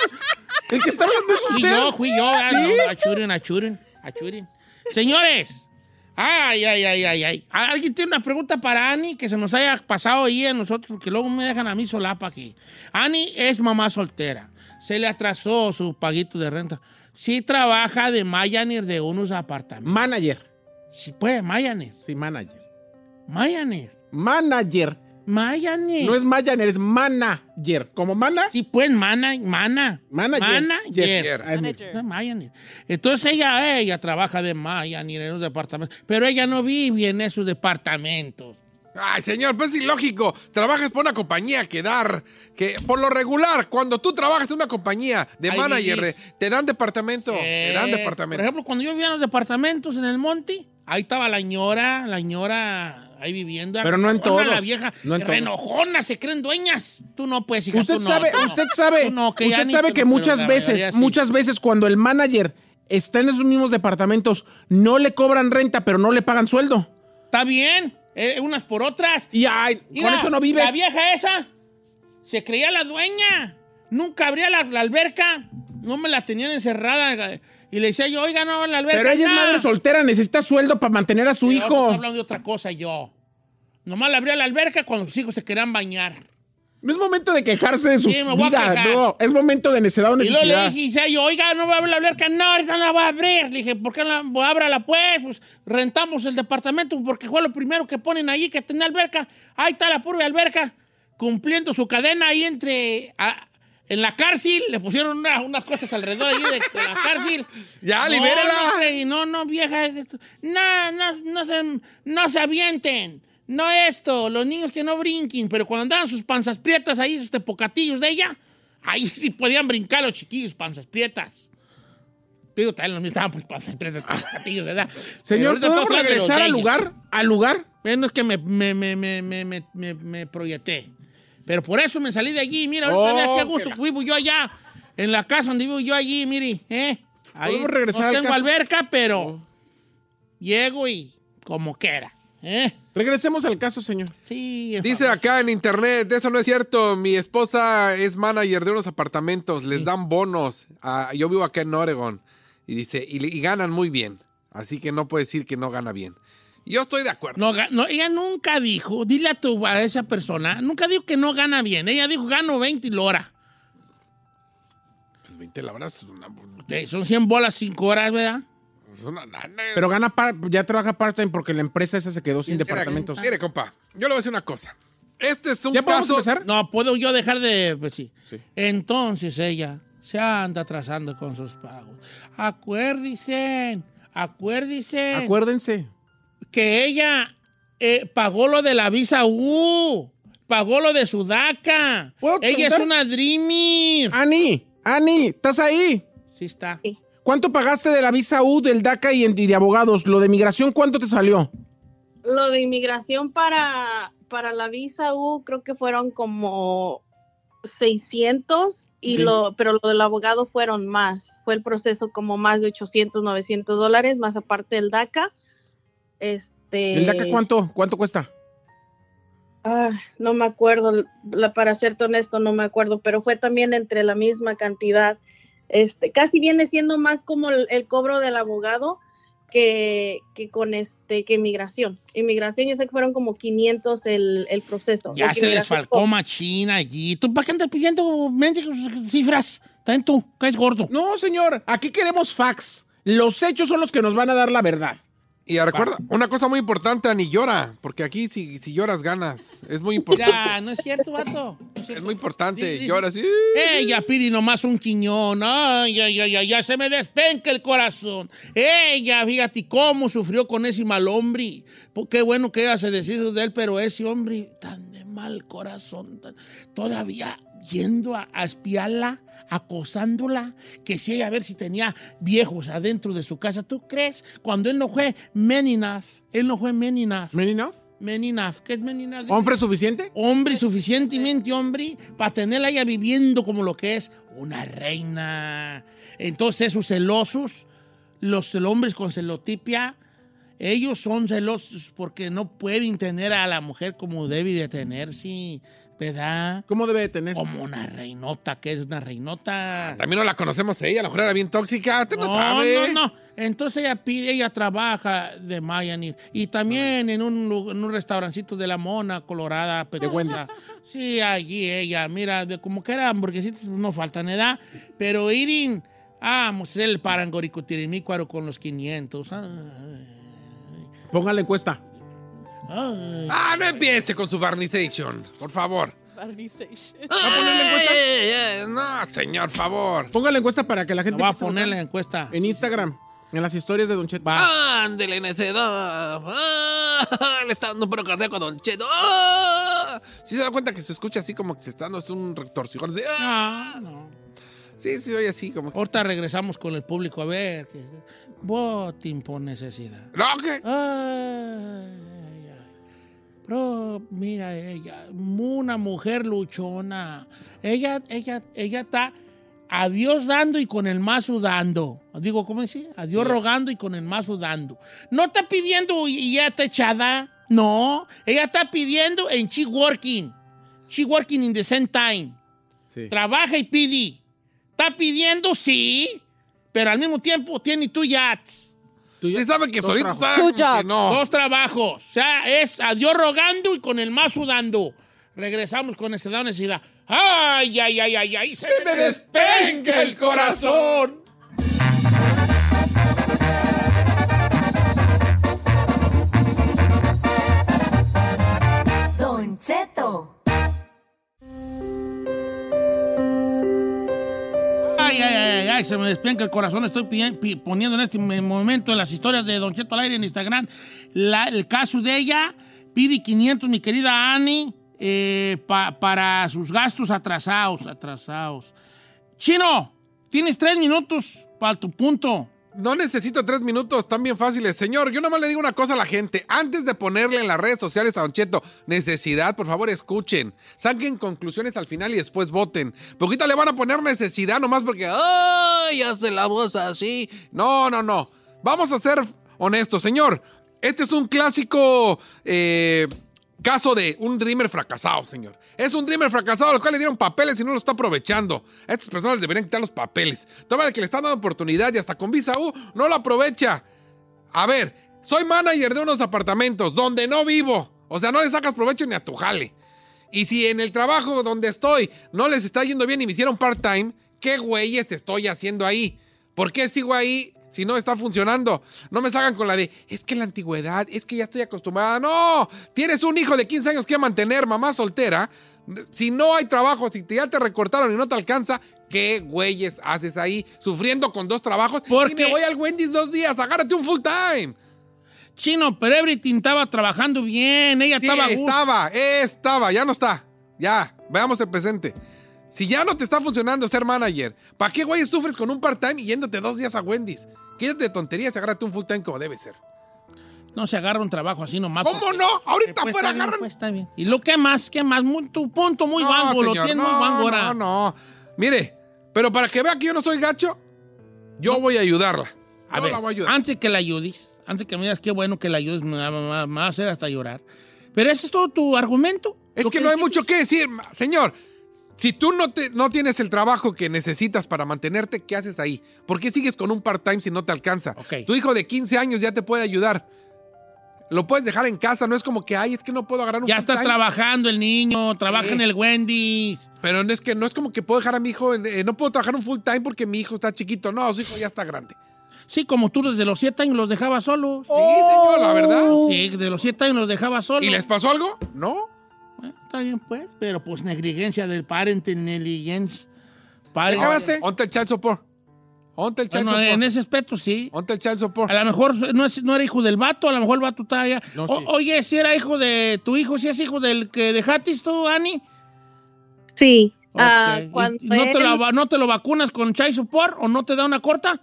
El que está hablando es Fui usted. yo, fui yo. ah, ¿Sí? no, achuren, achuren, achuren. Señores, ay, ay, ay, ay, ay. ¿Alguien tiene una pregunta para Ani que se nos haya pasado ahí a nosotros? Porque luego me dejan a mí solapa aquí. Ani es mamá soltera. Se le atrasó su paguito de renta. Sí trabaja de Mayaner de unos apartamentos. Manager. Sí, pues, Mayaner. Sí, manager. Mayaner. Manager. Mayaner. No es manager, es manager. ¿Como mana? Sí, pues, mana, mana. Manager. Manager. Manager. Entonces ella, ella trabaja de Mayaner en los departamentos, pero ella no vive en esos departamentos. Ay, señor, pues es ilógico. Trabajas por una compañía que dar, que por lo regular, cuando tú trabajas en una compañía de manager, de- te dan departamento, te dan Eh, departamento. Por ejemplo, cuando yo vivía en los departamentos en el monte, ahí estaba la ñora, la ñora ahí viviendo. Pero no en todos. La vieja, No en todos. renojona, se creen dueñas. Tú no puedes, hija, Usted tú no, sabe, tú no. usted sabe, no, que usted sabe que muchas veces, mayoría sí. muchas veces cuando el manager está en esos mismos departamentos, no le cobran renta, pero no le pagan sueldo. Está bien, eh, unas por otras. Y ay, Mira, con eso no vives. La vieja esa se creía la dueña. Nunca abría la, la alberca. No me la tenían encerrada. Y le decía yo, oiga, no, la alberca. Pero ella es no". madre soltera, necesita sueldo para mantener a su Pero Estoy hijo. hablando de otra cosa yo. Nomás le abría la alberca cuando sus hijos se querían bañar. No es momento de quejarse de su Sí, me voy a vida, quejar. no, es momento de necesidad o Y luego le necesidad. dije, yo, oiga, no voy a la alberca. No, ahorita no la voy a abrir. Le dije, ¿por qué no la a ábrala, pues? Pues rentamos el departamento porque fue lo primero que ponen allí que tenía alberca. Ahí está la pura alberca, cumpliendo su cadena ahí entre... a- en la cárcel, le pusieron una- unas cosas alrededor allí de, de la cárcel. Ya, No, libérala. No, no, no, vieja. No, no, no se, no se avienten. No esto, los niños que no brinquen, pero cuando andaban sus panzas prietas ahí, sus tepocatillos de ella, ahí sí podían brincar los chiquillos, panzas prietas. Digo, también los míos estaban pues panzas prietas, tepocatillos, ¿verdad? Señor, ahorita ¿podemos estamos hablando de los regresar al lugar? ¿Al lugar? Bueno, es que me, me, me, me, me, me, me- me proyecté. Pero por eso me salí de allí. Mira, ahorita Oh, vea qué gusto la- vivo yo allá. En la casa donde vivo yo allí, mire, ¿eh? Ahí Podemos regresar no al tengo caso. alberca, pero llego y como quiera, ¿eh? Regresemos al caso, señor. Sí, Dice acá en internet, eso no es cierto. Mi esposa es manager de unos apartamentos, les dan bonos. Ah, yo vivo acá en Oregon. Y dice, y, y ganan muy bien. Así que no puede decir que no gana bien. Yo estoy de acuerdo. No, ella nunca dijo, dile a, tu, a esa persona, nunca dijo que no gana bien. Ella dijo, gano 20 lora. Pues 20 la verdad es una, Son 100 bolas 5 horas, ¿verdad? Es una lana. Pero gana par- ya trabaja part-time porque la empresa esa se quedó sin departamentos. Mire, compa, yo le voy a decir una cosa. Este es un ¿Ya podemos caso... empezar? No, puedo yo dejar de. Pues sí. Entonces ella se anda atrasando con sus pagos. Acuérdense, acuérdense Acuérdense. que ella eh, pagó lo de la visa U, pagó lo de su DACA. ¿Puedo Ella es preguntar? una Dreamer. Ani, Ani, ¿estás ahí? Sí está. ¿Cuánto pagaste de la visa U, del DACA y, de abogados? Lo de migración, ¿cuánto te salió? Lo de inmigración para, para la visa U creo que fueron como 600, y Sí. lo, pero lo del abogado fueron más. Fue el proceso como más de 800, 900 dólares, más aparte del DACA. Este, ¿El DACA cuánto? ¿Cuánto cuesta? Ah, no me acuerdo, la, para serte honesto, no me acuerdo, pero fue también entre la misma cantidad. Este, casi viene siendo más como el, el cobro del abogado que, que con este, que inmigración. Inmigración, yo sé que fueron como 500 el, el proceso. Ya se desfalcó machina allí. ¿Tú para qué andas pidiendo cifras? Tú, caes gordo. No, señor, aquí queremos fax. Los hechos son los que nos van a dar la verdad. Y recuerda, una cosa muy importante, Ani, llora. Porque aquí si, si lloras, ganas. Es muy importante. Mira, no es cierto, vato. Es muy importante. Sí, sí, sí. Lloras y... Ella pide nomás un quiñón. Ay, ay, ay, ay, ya se me despenca el corazón. Ella, fíjate cómo sufrió con ese mal hombre. Qué bueno que ella se deshizo de él, pero ese hombre tan de mal corazón, tan- todavía yendo a, a espiarla, acosándola, que si a ver si tenía viejos adentro de su casa. ¿Tú crees? Cuando él no fue men enough, él no fue men enough. ¿Men enough? Men enough. ¿Qué es men enough? ¿Hombre suficiente? hombre suficientemente hombre para tenerla ella viviendo como lo que es una reina. Entonces esos celosos, los hombres con celotipia, ellos son celosos porque no pueden tener a la mujer como debe de tenerse, ¿verdad? ¿Cómo debe de tener? Como una reinota, que es una reinota. También no la conocemos a ella. A lo mejor era bien tóxica. Usted no, No, sabe. no, no. Entonces ella pide, ella trabaja de Mayanir. Y también en un, en un restaurancito de la Mona Colorada, Petusa. Sí, allí ella, mira, de como que era hamburguesitas, no faltan edad. Pero Irin, vamos, el parangoricutirimícuaro con los 500. Ay, Ponga la encuesta. Ay. Ah, no empiece con su barnization. Por favor. Barnization. ¿Va a poner la encuesta? Ay, ay, no, señor, favor. Ponga la encuesta para que la gente... Voy a empiece poner la encuesta. En Instagram, en las historias de Don Cheto. Ándele, necedad. Ah, le está dando un paro cardíaco a Don Cheto. Ah. ¿Sí se da cuenta que se escucha así como que se está dando un retorcijón? Así, ah. No, no. Sí, sí, oye así como que... Ahorita regresamos con el público a ver. Que, voting por necesidad. No, ¿qué? Ay. Pero mira ella, una mujer luchona. Ella, ella, ella está a Dios dando y con el mazo dando. Digo, ¿cómo decía? A Dios rogando y con el mazo dando. No está pidiendo y ya está echada. No, ella está pidiendo en she working. She working in the same time. Sí. Trabaja y pide. Está pidiendo, sí, pero al mismo tiempo tiene tu yachts. ¿Tú ya- Sí sabe que solito está... No. Dos trabajos. O sea, es a Dios rogando y con el más sudando. Regresamos con necesidad o necesidad. ¡Ay, ay, ay, ay, ay! ¡Se, me despenca el corazón! Don Cheto. Ay, ay, ay, ay, se me despenca el corazón. Estoy poniendo en este momento en las historias de Don Cheto al aire en Instagram la- el caso de ella. Pide 500, mi querida Annie, eh, pa- para sus gastos atrasados, atrasados. Chino, tienes tres minutos para tu punto. No necesito tres minutos, están bien fáciles. Señor, yo nomás le digo una cosa a la gente. Antes de ponerle en las redes sociales a Don Cheto necesidad, por favor escuchen. Saquen conclusiones al final y después voten. Porque ahorita le van a poner necesidad nomás porque, ¡ay! Hace la voz así. No, no, no. Vamos a ser honestos, señor. Este es un clásico eh, caso de un dreamer fracasado, señor. Es un dreamer fracasado al cual le dieron papeles y no lo está aprovechando. A estas personas deberían quitar los papeles. Toma de que le están dando oportunidad y hasta con visa U no lo aprovecha. A ver, soy manager de unos apartamentos donde no vivo. O sea, no le sacas provecho ni a tu jale. Y si en el trabajo donde estoy no les está yendo bien y me hicieron part-time, ¿qué güeyes estoy haciendo ahí? ¿Por qué sigo ahí si no está funcionando? No me salgan con la de, es que la antigüedad, es que ya estoy acostumbrada. No, tienes un hijo de 15 años que mantener, mamá soltera. Si no hay trabajo, si te- ya te recortaron y no te alcanza, ¿qué güeyes haces ahí sufriendo con dos trabajos? Porque- Y me voy al Wendy's dos días, agárrate un full time. Chino, pero Everything estaba trabajando bien, ella Sí, estaba... estaba, estaba, ya no está. Ya, veamos el presente. Si ya no te está funcionando ser manager, ¿para qué güey sufres con un part-time y yéndote dos días a Wendy's? Quédate de tonterías y agárrate un full-time como debe ser. No se agarra un trabajo así nomás. ¿Cómo porque- no? Ahorita Pues fuera agarran. pues está bien. ¿Y lo que más? ¿Qué más? Muy, tu punto muy No, vango, lo tienes no, muy vango ahora. No, no. Mire, pero para que vea que yo no soy gacho, yo voy a ayudarla. A Yo ver, la voy a ayudar. antes que la ayudes, antes que me digas qué bueno que la ayudes, me va, a hacer hasta llorar. Pero ese es todo tu argumento. Es que no hay mucho que decir, señor. Si tú no, te, no tienes el trabajo que necesitas para mantenerte, ¿qué haces ahí? ¿Por qué sigues con un part-time si no te alcanza? Ok. Tu hijo de 15 años ya te puede ayudar. Lo puedes dejar en casa, no es como que, ay, es que no puedo agarrar un Ya está full-time". trabajando el niño, trabaja Sí. en el Wendy's. Pero no es que no es como que puedo dejar a mi hijo, eh, no puedo trabajar un full time porque mi hijo está chiquito. No, su hijo ya está grande. Sí, como tú desde los siete años los dejabas solos. Sí, señor, la verdad. Sí, de los siete años los dejabas solos. ¿Y les pasó algo? No. Está bien, pues. Pero pues negligencia del parente, negligencia. ¿Ya acabaste? Onte el child support. Onte el child Bueno, support. en ese aspecto sí. Onte el child support. A lo mejor no, es- no era hijo del vato, a lo mejor el vato está allá. No, O- sí. Oye, si era hijo de tu hijo, si es hijo del que dejaste tú, Ani. Sí. Ok. ah, ¿Y- cuando y no, te lo, él- va- ¿No te lo vacunas con child support o no te da una corta?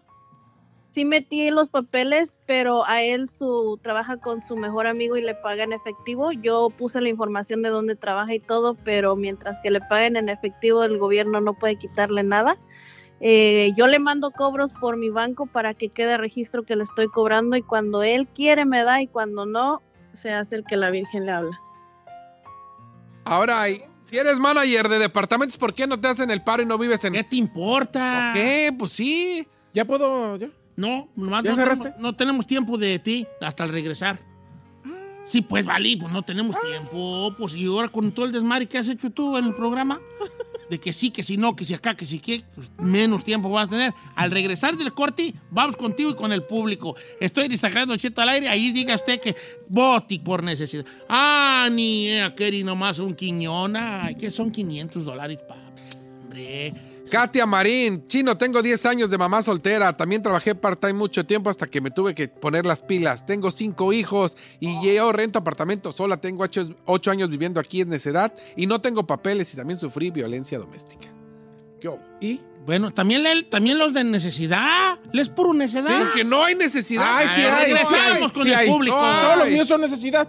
Sí metí los papeles, pero a él su trabaja con su mejor amigo y le paga en efectivo. Yo puse la información de dónde trabaja y todo, pero mientras que le paguen en efectivo, el gobierno no puede quitarle nada. Eh, yo le mando cobros por mi banco para que quede registro que le estoy cobrando y cuando él quiere me da y cuando no, se hace el que la Virgen le habla. Ahora, hay- si eres manager de departamentos, ¿por qué no te hacen el paro y no vives en... ¿Qué te importa? ¿Por qué? Pues sí. ¿Ya puedo? ¿Ya? No, nomás ¿Ya no, cerraste? tenemos, no tenemos tiempo de ti hasta el regresar. Sí, pues, Valí, pues no tenemos tiempo. Pues, y ahora con todo el desmadre que has hecho tú en el programa, de que sí, que si no, que si acá, que si qué, pues menos tiempo vas a tener. Al regresar del corte, vamos contigo y con el público. Estoy destacando Cheto al aire, ahí diga usted que boti por necesidad. Ah, ni aquel y nomás un quiñón. Ay, que son 500 dólares, papi. Hombre. Katia Marín, chino, tengo 10 años de mamá soltera. También trabajé part-time mucho tiempo hasta que me tuve que poner las pilas. Tengo cinco hijos y yo rento apartamento sola. Tengo 8 años viviendo aquí en necedad y no tengo papeles y también sufrí violencia doméstica. ¿Qué hubo? ¿Y? Bueno, también, le- también los de necesidad. Les puro necesidad. Porque no hay necesidad. Ay, sí Ay, sí regresamos hay, con sí el hay. público. No, Todos los míos son necesidad.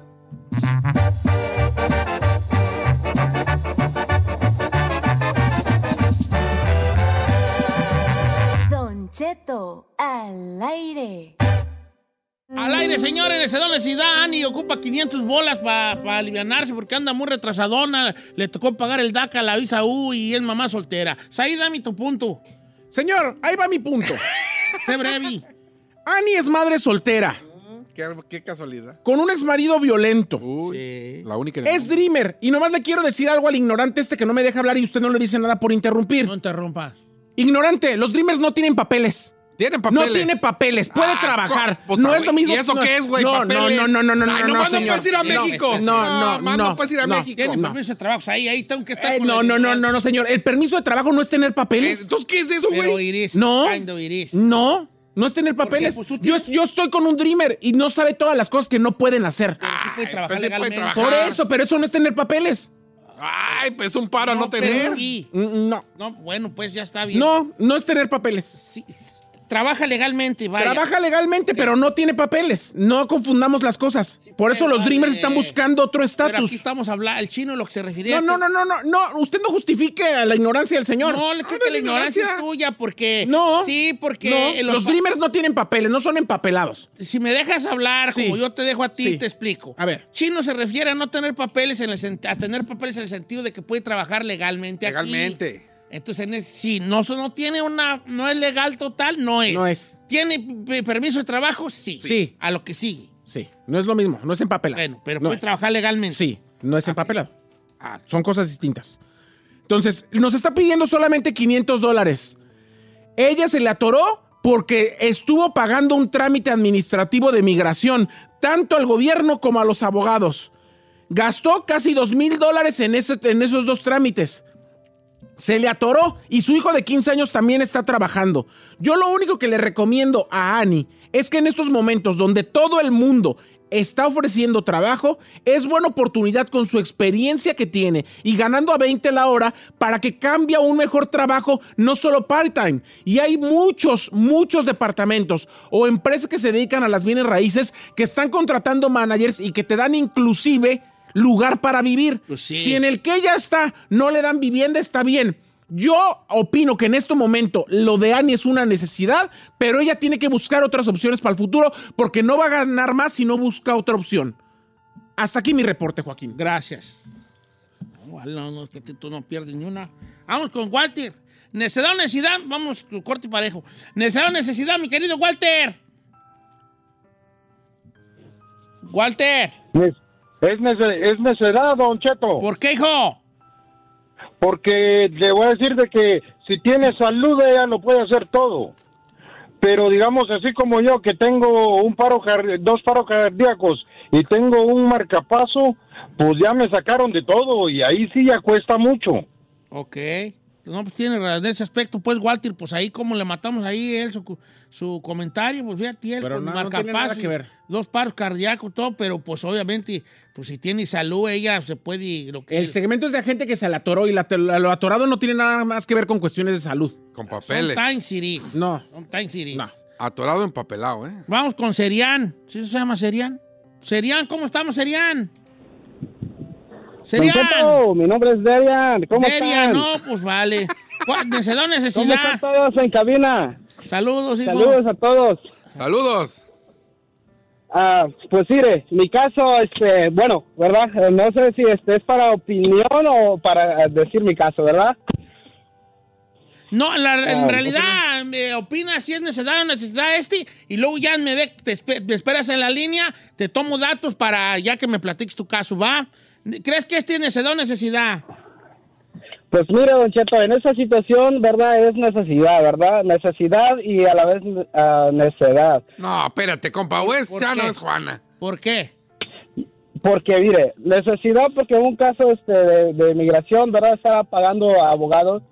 Cheto al aire. Al aire, señores, necesidad, necesidad. Ani ocupa 500 bolas para alivianarse porque anda muy retrasadona. Le tocó pagar el DACA, la visa U y es mamá soltera. Saí, dame tu punto. Señor, ahí va mi punto. Sé breve. Annie es madre soltera, Qué, qué casualidad. con un exmarido violento. Uy, la única. Es dreamer. Y nomás le quiero decir algo al ignorante este que no me deja hablar y usted no le dice nada por interrumpir. No interrumpas. Ignorante, los dreamers no tienen papeles. Tienen papeles. No tiene papeles, puede Ah, trabajar. co- pues, no ah, es lo mismo. ¿y eso no, qué es, güey? No, no, Papeles. no, no, no, no, Ay, no, no, nomás no señor. puedes ir a No, México. No, no, Nomás no. no puedes ir a no. México. Tiene No. permiso de trabajo. Ahí, ahí tengo que estar Eh, con no, la no, no, no, no, señor. El permiso de trabajo no es tener papeles. Entonces, ¿qué es eso, güey? No. No, no es tener papeles. Pues yo, yo estoy con un dreamer y no sabe todas las cosas que no pueden hacer. Sí puede trabajar pues sí puede legalmente. Por trabajar. eso, pero eso no es tener papeles. Ay, pues un paro no, pero tener. sí. Mm, No, No, bueno, pues ya está bien. no, no es tener papeles. Sí, trabaja legalmente, vaya. Trabaja legalmente, pero no tiene papeles. No confundamos las cosas. Por eso los vale. Dreamers están buscando otro estatus. aquí estamos hablando, el chino lo que se refería. No, no, no, no, no, no. Usted no justifique a la ignorancia del señor. No, le creo Ah, que la ignorancia es tuya porque... No. Sí, porque... No, los Dreamers no tienen papeles, no son empapelados. Si me dejas hablar, Sí. como yo te dejo a ti, Sí. te explico. A ver. Chino se refiere a no tener papeles en el a tener papeles en el sentido de que puede trabajar legalmente. aquí. Entonces, en es- si no, no tiene una, no es legal total, no es. No es. ¿Tiene permiso de trabajo? Sí. Sí. A lo que sigue. Sí, no es lo mismo, no es empapelado. Bueno, pero No puede es. trabajar legalmente. Sí, no es empapelado. Ah, Son cosas distintas. Entonces, nos está pidiendo solamente 500 dólares. Ella se le atoró porque estuvo pagando un trámite administrativo de migración, tanto al gobierno como a los abogados. Gastó casi 2 mil dólares en, ese- en esos dos trámites. Se le atoró y su hijo de 15 años también está trabajando. Yo lo único que le recomiendo a Annie es que en estos momentos donde todo el mundo está ofreciendo trabajo, es buena oportunidad con su experiencia que tiene y ganando a 20 la hora para que cambie a un mejor trabajo, no solo part-time. Y hay muchos, muchos departamentos o empresas que se dedican a las bienes raíces que están contratando managers y que te dan inclusive lugar para vivir. Pues sí. Si en el que ella está no le dan vivienda, está bien. Yo opino que en este momento lo de Annie es una necesidad, pero ella tiene que buscar otras opciones para el futuro porque no va a ganar más si no busca otra opción. Hasta aquí mi reporte, Joaquín. Gracias. No, no, no, es que tú no pierdes ni una. Vamos con Walter. Necesidad o necesidad, vamos, tu corte y parejo. Necesidad o necesidad, mi querido Walter. Walter. Es, nece- es necedad, don Cheto. ¿Por qué, hijo? Porque le voy a decir de que si tiene salud ella lo puede hacer todo. Pero digamos así como yo que tengo un paro dos paros cardíacos y tengo un marcapaso, pues ya me sacaron de todo y ahí sí ya cuesta mucho. Ok. No, pues tiene razón en ese aspecto, pues, Walter, pues ahí como le matamos ahí él, su, su comentario, pues fíjate, él Pero con no- no tiene marcapaso nada que y ver. dos paros cardíacos, todo, pero pues obviamente, pues si tiene salud, ella se puede... Lo que El segmento es de gente que se le atoró y la- lo atorado no tiene nada más que ver con cuestiones de salud. Con Son papeles. time series. No. Son time series. Atorado empapelado, ¿eh? Vamos con Serian. ¿Sí se llama Serian? Serian, ¿cómo estamos, Serian? Serian. Mi nombre es Derian. ¿Cómo Derian, están? no, pues vale. ¿Cuál- ¿Necesidad o ¿Cómo necesidad? están todos en cabina? Saludos, hijo. Saludos a todos. Saludos. Ah, pues mire, mi caso, este, bueno, ¿verdad? Eh, No sé si este es para opinión o para eh, decir mi caso, ¿verdad? No, la- en Ah, realidad, me opina si es necesidad o necesidad este, y luego ya me, ve, te me esperas en la línea, te tomo datos para ya que me platiques tu caso, ¿va? ¿Crees que este es necesidad o necesidad? Pues mire, Don Cheto, en esa situación, ¿verdad? Es necesidad, ¿verdad? Necesidad y a la vez ah, necedad. No, espérate, compa. ¿Por ya qué? no es Juana. ¿Por qué? Porque, mire, necesidad porque un caso este, de, de migración, ¿verdad? Estar pagando a abogados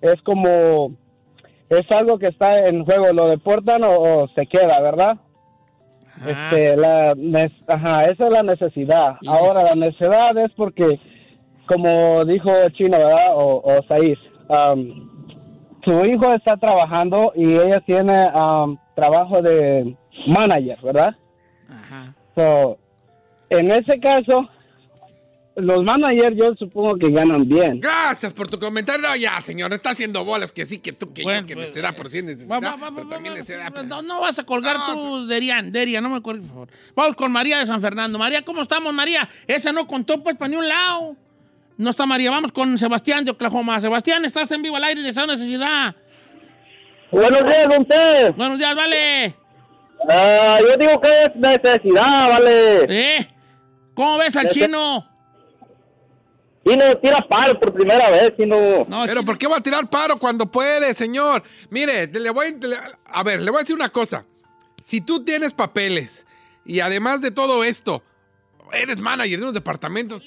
es como, es algo que está en juego, lo deportan o, o se queda, ¿verdad? Este, la, ajá, esa es la necesidad. Ahora, la necesidad es porque, como dijo Chino, ¿verdad? O, o Saiz, um, su hijo está trabajando y ella tiene um, trabajo de manager, ¿verdad? Ajá. So, en ese caso, los managers yo supongo que ganan bien. Gracias por tu comentario. No, ya, señor, está haciendo bolas que sí, que tú, que Bueno, yo, que pues, necesidad por sí es necesidad. va, va, va, pero también necesidad. No, no vas a colgar tú, Derian, Derian, no me cuelgues, por favor. Vamos con María de San Fernando. María, ¿cómo estamos, María? Esa no contó, pues, para ni un lado. No está María. Vamos con Sebastián de Oklahoma. Sebastián, estás en vivo al aire de esa necesidad. Buenos días, don Ted. Buenos días, vale. Ah, yo digo que es necesidad, vale. ¿Eh? ¿Cómo ves al Nece- chino? Y no tira paro por primera vez, y no... Pero ¿por qué va a tirar paro cuando puede, señor? Mire, le voy, le- a ver, le voy a decir una cosa. Si tú tienes papeles y además de todo esto, eres manager de unos departamentos.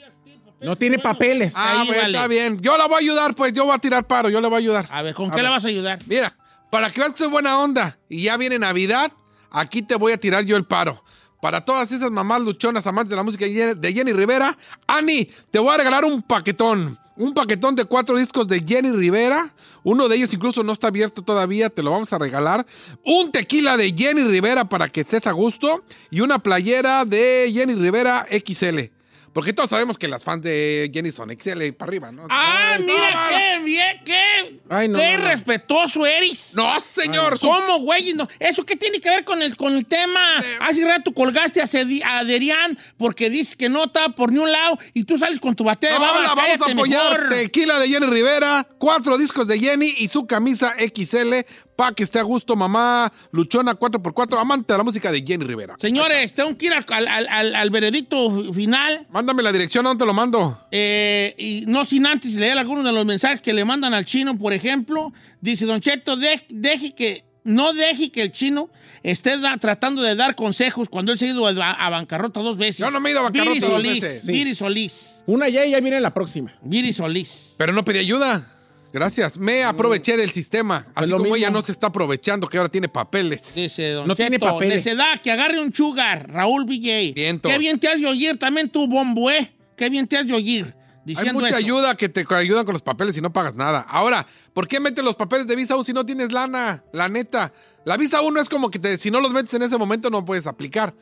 No tiene papeles. Ah, Ahí bueno, vale. está bien. Yo la voy a ayudar, pues. Yo voy a tirar paro. Yo le voy a ayudar. A ver, ¿con qué le vas a ayudar? Mira, para que veas que soy buena onda y ya viene Navidad, aquí te voy a tirar yo el paro. Para todas esas mamás luchonas, amantes de la música de Jenny Rivera, Ani, te voy a regalar un paquetón. un paquetón de cuatro discos de Jenny Rivera. Uno de ellos incluso no está abierto todavía, te lo vamos a regalar. Un tequila de Jenny Rivera para que estés a gusto. Y una playera de Jenny Rivera XL. Porque todos sabemos que las fans de Jenny son XL para arriba, ¿no? ¡Ah, Ay, mira qué bien, qué, Ay, no, qué no, no. respetuoso eres! No, señor. ¿Cómo, güey? No, ¿Eso qué tiene que ver con el, con el tema? Hace rato colgaste a, Derian porque dices que no está por ni un lado y tú sales con tu batea de la vamos a apoyar. mejor. Tequila de Jenny Rivera, cuatro discos de Jenny y su camisa XL para que esté a gusto, mamá. Luchona 4x4, amante de la música de Jenny Rivera. Señores, tengo que ir al, al- al- al veredicto final. Mándame la dirección, ¿a dónde te lo mando? Eh, y no sin antes leer algunos de los mensajes que le mandan al chino, por ejemplo. Dice, Don Cheto, de- deje que, no deje que el chino esté da- tratando de dar consejos cuando él se ha ido a, a bancarrota dos veces. Yo no me he ido a bancarrota Viri dos Solís, veces. Viri Solís. Una ya y ya viene la próxima. Viri Solís. Pero no pedí ayuda. Gracias. Me aproveché del sistema. Así como mismo. ella no se está aprovechando, que ahora tiene papeles. Dice Don No Cheto, tiene papeles. necedad, que agarre un sugar, Raúl Villay. Viento. Qué bien te has de oír también tú, Bombo, ¿eh? Qué bien te has de oír. Hay mucha eso. ayuda que te ayudan con los papeles y no pagas nada. Ahora, ¿por qué metes los papeles de Visa U si no tienes lana? La neta. La Visa U no es como que te- si no los metes en ese momento no puedes aplicar.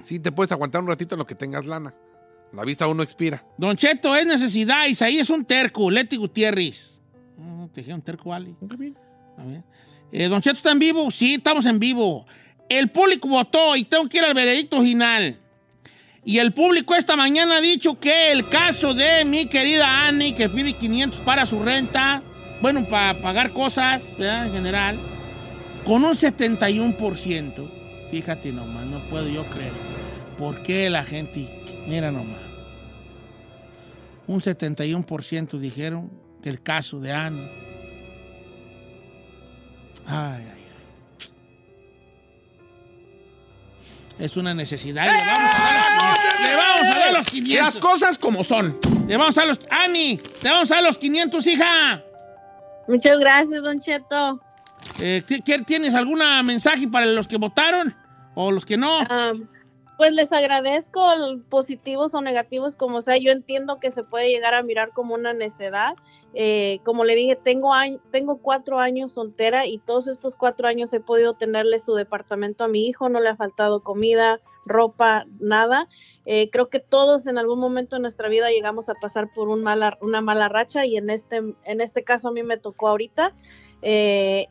Sí, te puedes aguantar un ratito en lo que tengas lana. La Visa U no expira. Don Cheto, es necesidad. Isaí es un terco. Leti Gutiérrez. No, te dije un terco, Ali. A ver. Eh, Don Cheto está en vivo. Sí, estamos en vivo. El público votó y tengo que ir al veredicto final. Y el público esta mañana ha dicho que el caso de mi querida Annie, que pide 500 para su renta, bueno, para pagar cosas, ¿verdad? En general, con un 71%. Fíjate nomás, no puedo yo creer. ¿Por qué la gente? Mira nomás. Un 71% dijeron que el caso de Annie. Ay, ay, ay. Es una necesidad. Le vamos a 500. Le vamos a dar los 500. Las cosas como son. Le vamos a dar los... Ani, te vamos a dar los 500, hija. Muchas gracias, Don Cheto. Eh, ¿ti- qué- ¿Tienes algún mensaje para los que votaron o los que no? Am, pues les agradezco, positivos o negativos como sea. Yo entiendo que se puede llegar a mirar como una necedad. Eh, como le dije, tengo, añ- tengo cuatro años soltera y todos estos cuatro años he podido tenerle su departamento a mi hijo. No le ha faltado comida, ropa, nada. Eh, creo que todos en algún momento de nuestra vida llegamos a pasar por un mala, una mala racha y en este, en este caso a mí me tocó ahorita. Eh,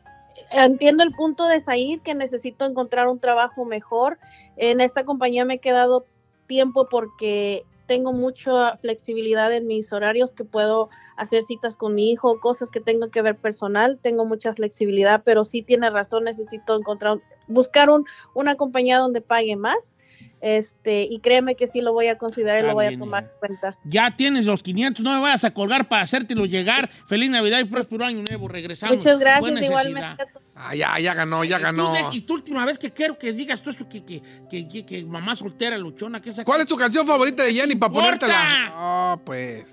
entiendo el punto de Said que necesito encontrar un trabajo mejor. En esta compañía me he quedado tiempo porque tengo mucha flexibilidad en mis horarios que puedo hacer citas con mi hijo, cosas que tengo que ver personal, tengo mucha flexibilidad, pero sí tiene razón, necesito encontrar, buscar un, una compañía donde pague más. Este, y créeme que sí lo voy a considerar y lo voy bien, a tomar en cuenta. Ya tienes los 500, no me vayas a colgar para hacértelo llegar. Feliz Navidad y próspero año nuevo. Regresamos. Muchas gracias, Buena necesidad. igualmente. Ah, ya, ya ganó, ya ganó. y tú última vez que quiero que digas tú eso, que, que, que, que- mamá soltera, luchona, que esa ¿Cuál es tu canción favorita de Jenny para ponértela? Oh, pues.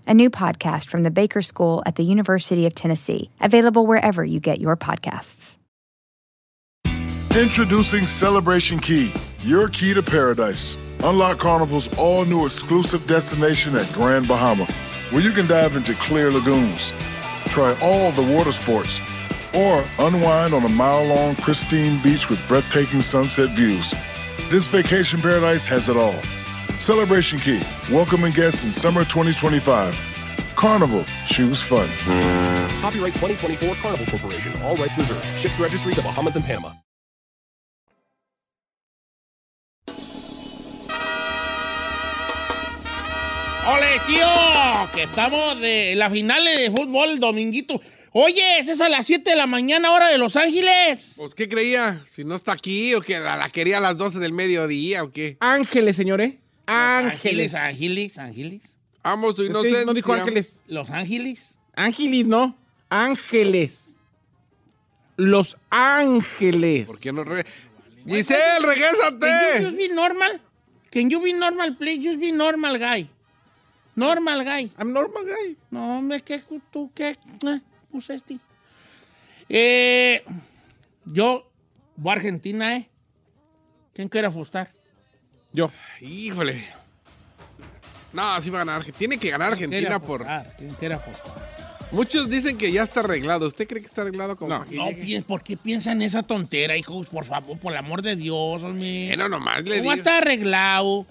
a new podcast from the Baker School at the University of Tennessee, available wherever you get your podcasts. Introducing Celebration Key, your key to paradise. Unlock Carnival's all new exclusive destination at Grand Bahama, where you can dive into clear lagoons, try all the water sports, or unwind on a mile long pristine beach with breathtaking sunset views. This vacation paradise has it all. Celebration Key, welcoming guests in summer 2025. Carnival, choose fun. Copyright 2024 Carnival Corporation. All rights reserved. Ships registry the Bahamas and Panama. ¡Ole, tío! Que estamos de la final de fútbol, dominguito. Oye, esa es a las 7 de la mañana, hora de Los Ángeles. Pues, ¿qué creía? Si no está aquí o que la, la quería a las 12 del mediodía o qué. Ángeles, señores. Ángeles, Ángeles. Ángeles, Ángeles. Amo tu Es que inocencia. no dijo ángeles. Los Ángeles. Ángeles, no. Ángeles. Los Ángeles. ¿Por qué no re... Giselle, Can you just be normal? Can you be normal, please? Just be normal guy. Normal guy. I'm normal guy. No, me que tú qué. Eh, este. Eh, yo voy a Argentina, ¿eh? ¿Quién quiere apostar? Yo. Híjole. No, sí va a ganar. Arge- Tiene que ganar ¿Quién Argentina por... Muchos dicen que ya está arreglado. ¿Usted cree que está arreglado como No, pi- ¿por qué piensan esa tontera, hijos? Por favor, por el amor de Dios, hombre. Bueno, nomás le ¿Cómo digo. está arreglado?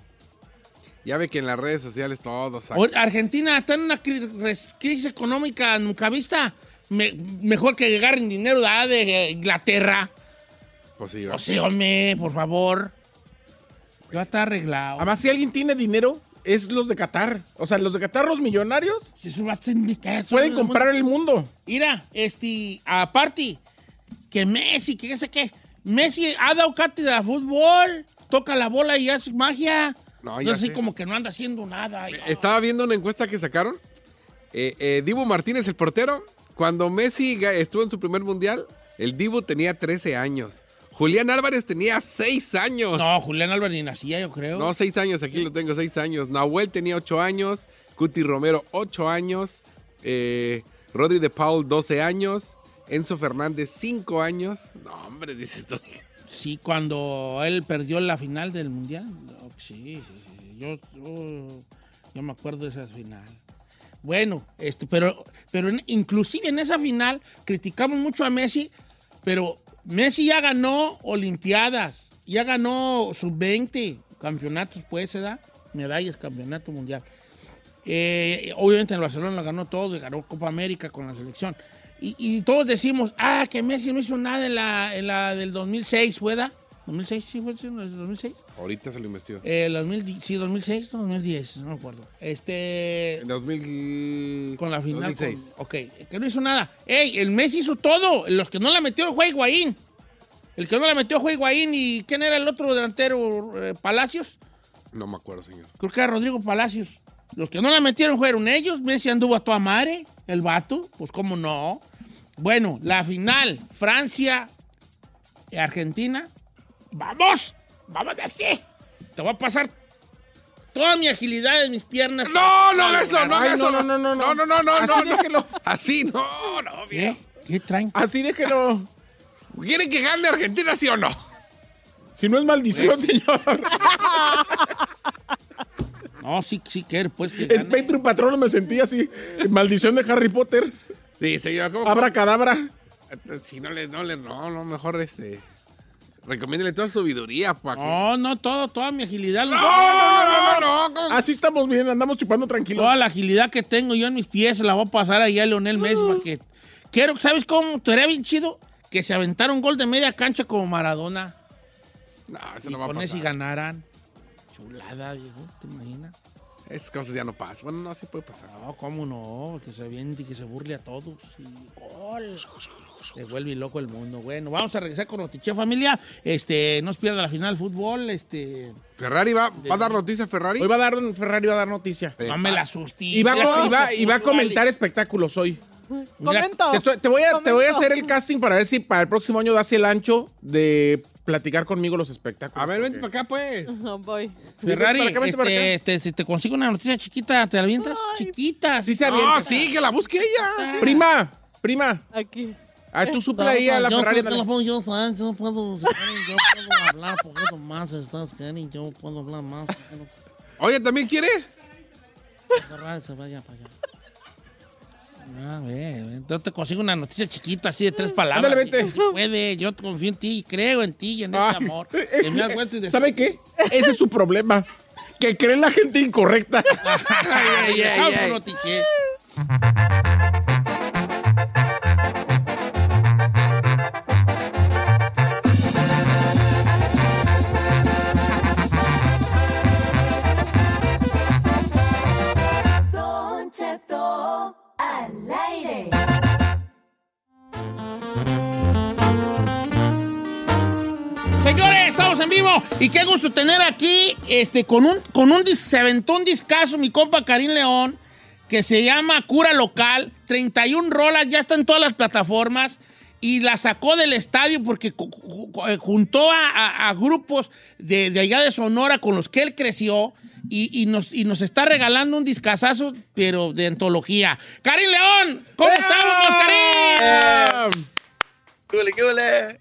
Ya ve que en las redes sociales todos sacan. O- Argentina está en una cri- res- crisis económica nunca vista. Me- mejor que llegar en dinero de Inglaterra. Pues sí, O sea, hombre, por favor. Ya está arreglado. Además, si alguien tiene dinero, es los de Qatar. O sea, los de Qatar, los millonarios, Si eso va a ser mi casa, pueden comprar mundo- el mundo. Mira, este, aparte, que Messi, que sé qué. Messi ha dado cátedra de fútbol, toca la bola y hace magia. No, ya así sé. como que no anda haciendo nada. Estaba viendo una encuesta que sacaron. Eh, eh, Dibu Martínez, el portero, cuando Messi estuvo en su primer mundial, el Dibu tenía 13 años. Julián Álvarez tenía 6 años. No, Julián Álvarez ni nacía, yo creo. No, 6 años, aquí lo tengo, 6 años. Nahuel tenía 8 años. Cuti Romero, 8 años. Eh, Rodri de Paul, 12 años. Enzo Fernández, 5 años. No, hombre, dices tú. Sí, cuando él perdió la final del mundial. No, Sí, sí, sí. Yo, yo, yo me acuerdo de esa final. Bueno, este, pero, pero inclusive en esa final criticamos mucho a Messi, pero Messi ya ganó Olimpiadas, ya ganó sub-20 campeonatos, pues, ¿verdad? Medallas, campeonato mundial. Eh, obviamente en Barcelona lo ganó todo, ganó Copa América con la selección. Y, todos decimos, ah, que Messi no hizo nada en la, en la del 2006, ¿pueda? ¿2006? ¿Sí fue en el 2006? Ahorita se lo investigo. Eh, 2010, sí, 2006 o 2010, no me acuerdo. Este... En 2000... Con la final. 2006. con- ok, que no hizo nada. ¡Ey! El Messi hizo todo. Los que no la metió fue Higuaín. El que no la metió fue Higuaín. ¿Y quién era el otro delantero? Eh, Palacios. No me acuerdo, señor. Creo que era Rodrigo Palacios. Los que no la metieron fueron ellos. Messi anduvo a toda madre. El vato. Pues cómo no. Bueno, la final. Francia. Argentina. ¡Vamos! ¡Vamos así! Te voy a pasar toda mi agilidad de mis piernas. No, no haga eso, no Ay, haga eso. no, no, no, no. No, no, no, no, Así no, no. déjelo. Así, no, no, bien. ¿Qué? ¿Qué traen? Así déjelo. ¿Quieren que gane Argentina, sí o no? Si no es maldición, señor. No, sí, sí quiero, pues que Es gane. Petro Patrono, me sentí así. Maldición de Harry Potter. Sí, señor. ¿cómo? Abra cadabra. Si no le, no le, no, no, mejor este. Recomiéndele toda su sabiduría, pa' que- No, no, todo, toda mi agilidad. No, no, no, no. Así estamos bien, andamos chupando tranquilos. Toda la agilidad que tengo yo en mis pies la voy a pasar ahí a Leonel Messi para que... Quiero, ¿sabes cómo? Te haría bien chido que se aventara un gol de media cancha como Maradona No, eso y no va a con ese pasar. ganaran. Chulada, viejo, ¿te imaginas? Esas cosas ya no pasan. Bueno, no, sí puede pasar. No, cómo no, que se aviente y que se burle a todos. Y gol. Se vuelve loco el mundo. Bueno, vamos a regresar con Notiche Familia. Este, no se pierda la final fútbol. Este, Ferrari va, va a dar noticia, Ferrari. Hoy va a dar, Ferrari va a dar noticia. no me la asusté. Y va, a- y va- y va a comentar espectáculos hoy. Comento. Te, estoy- te voy a, te voy a hacer el casting para ver si para el próximo año das el ancho de platicar conmigo los espectáculos. A ver, vente porque- para acá, pues. Voy. Ferrari, Para acá, vente para este, te, te- te consigo una noticia chiquita, ¿te la avientas? Chiquita. Sí se No, avienta. sí, que la busque ella. Prima, prima. Aquí. Ah, tú suple ahí a la yo, Ferrari. puedo, yo, ¿sabes? yo puedo, si quieren, yo puedo hablar un poquito más, estás quieren, yo puedo hablar más. Oye, ¿también quiere? Ferrari se vaya para allá. A ver, yo te consigo una noticia chiquita, así de tres palabras. Ándale, vente. Sí, sí puede, yo confío en ti, creo en ti y en Ay. este amor. Que me y de- ¿Sabe qué? Ese es su problema. Que cree en la gente incorrecta. Ay, ay, ay, ay. notiche. Estamos en vivo y qué gusto tener aquí este, con un, con un se aventó un discazo mi compa Karim León que se llama Cura Local, 31 rolas, ya está en todas las plataformas y la sacó del estadio porque eh, juntó a, a- a grupos de, de allá de Sonora con los que él creció y, y nos, y nos está regalando un discazazo, pero de antología. Karim León, ¿cómo estamos, Karim? ¿Qué huele, qué huele?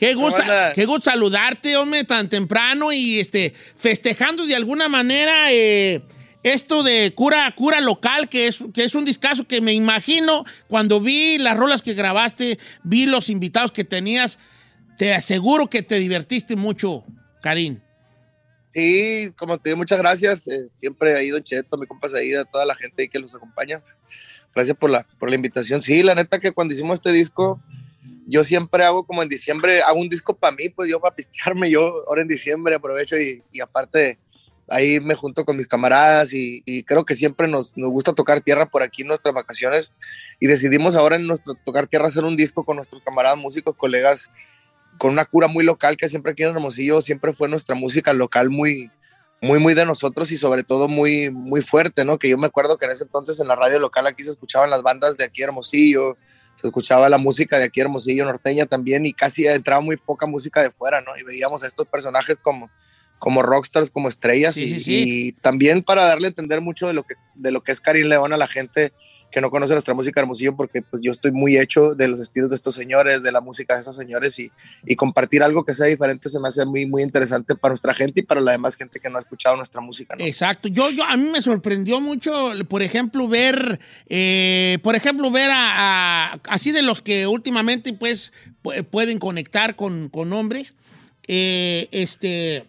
Qué ¿Cómo gusto, qué gusto saludarte, hombre, tan temprano y este, festejando de alguna manera eh, esto de cura, cura local, que es, que es un discazo que me imagino cuando vi las rolas que grabaste, vi los invitados que tenías, te aseguro que te divertiste mucho, Karim. Sí, como te digo, muchas gracias. eh, siempre ha ido Cheto, mi compa Saída, toda la gente ahí que los acompaña. Gracias por la, por la invitación. Sí, la neta que cuando hicimos este disco, yo siempre hago como en diciembre, hago un disco para mí, pues yo para pistearme, yo ahora en diciembre aprovecho y, aparte ahí me junto con mis camaradas y, y creo que siempre nos, nos gusta tocar tierra por aquí en nuestras vacaciones y decidimos ahora en nuestro tocar tierra hacer un disco con nuestros camaradas músicos, colegas, con una cura muy local que siempre aquí en Hermosillo siempre fue nuestra música local muy, muy, muy de nosotros y sobre todo muy, muy fuerte, ¿no? Que yo me acuerdo que en ese entonces en la radio local aquí se escuchaban las bandas de aquí Hermosillo, se escuchaba la música de aquí Hermosillo norteña también y casi entraba muy poca música de fuera, ¿no? Y veíamos a estos personajes como como rockstars, como estrellas Sí, y, sí, sí. y también para darle a entender mucho de lo que de lo que es Karim León a la gente que no conoce nuestra música Hermosillo porque pues yo estoy muy hecho de los estilos de estos señores, de la música de esos señores y, y compartir algo que sea diferente se me hace muy muy interesante para nuestra gente y para la demás gente que no ha escuchado nuestra música, ¿no? Exacto. Yo, yo, a mí me sorprendió mucho, por ejemplo, ver, eh, por ejemplo, ver a, así de los que últimamente, pues, pu- pueden conectar con, con hombres, eh, este,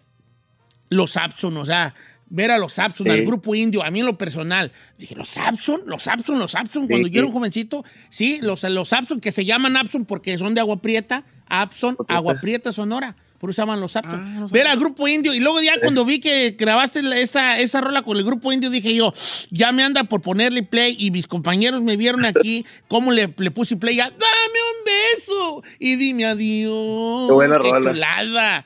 los Sapson, o sea, ver a los Sapson, Sí. al grupo indio, a mí en lo personal, dije, los Sapson, los Sapson, los Sapson, cuando Sí, yo era un jovencito, sí, los, los Sapson, que se llaman Apson porque son de Agua Prieta, Apson, Agua Prieta, Sonora. Por eso se llaman los Sapson. Ver al grupo indio. Y luego ya cuando vi que grabaste esa, esa rola con el grupo indio, dije yo, ya me anda por ponerle play. Y mis compañeros me vieron aquí cómo le, le puse play. Ya, Dame un beso y dime adiós. Qué buena rola. chulada.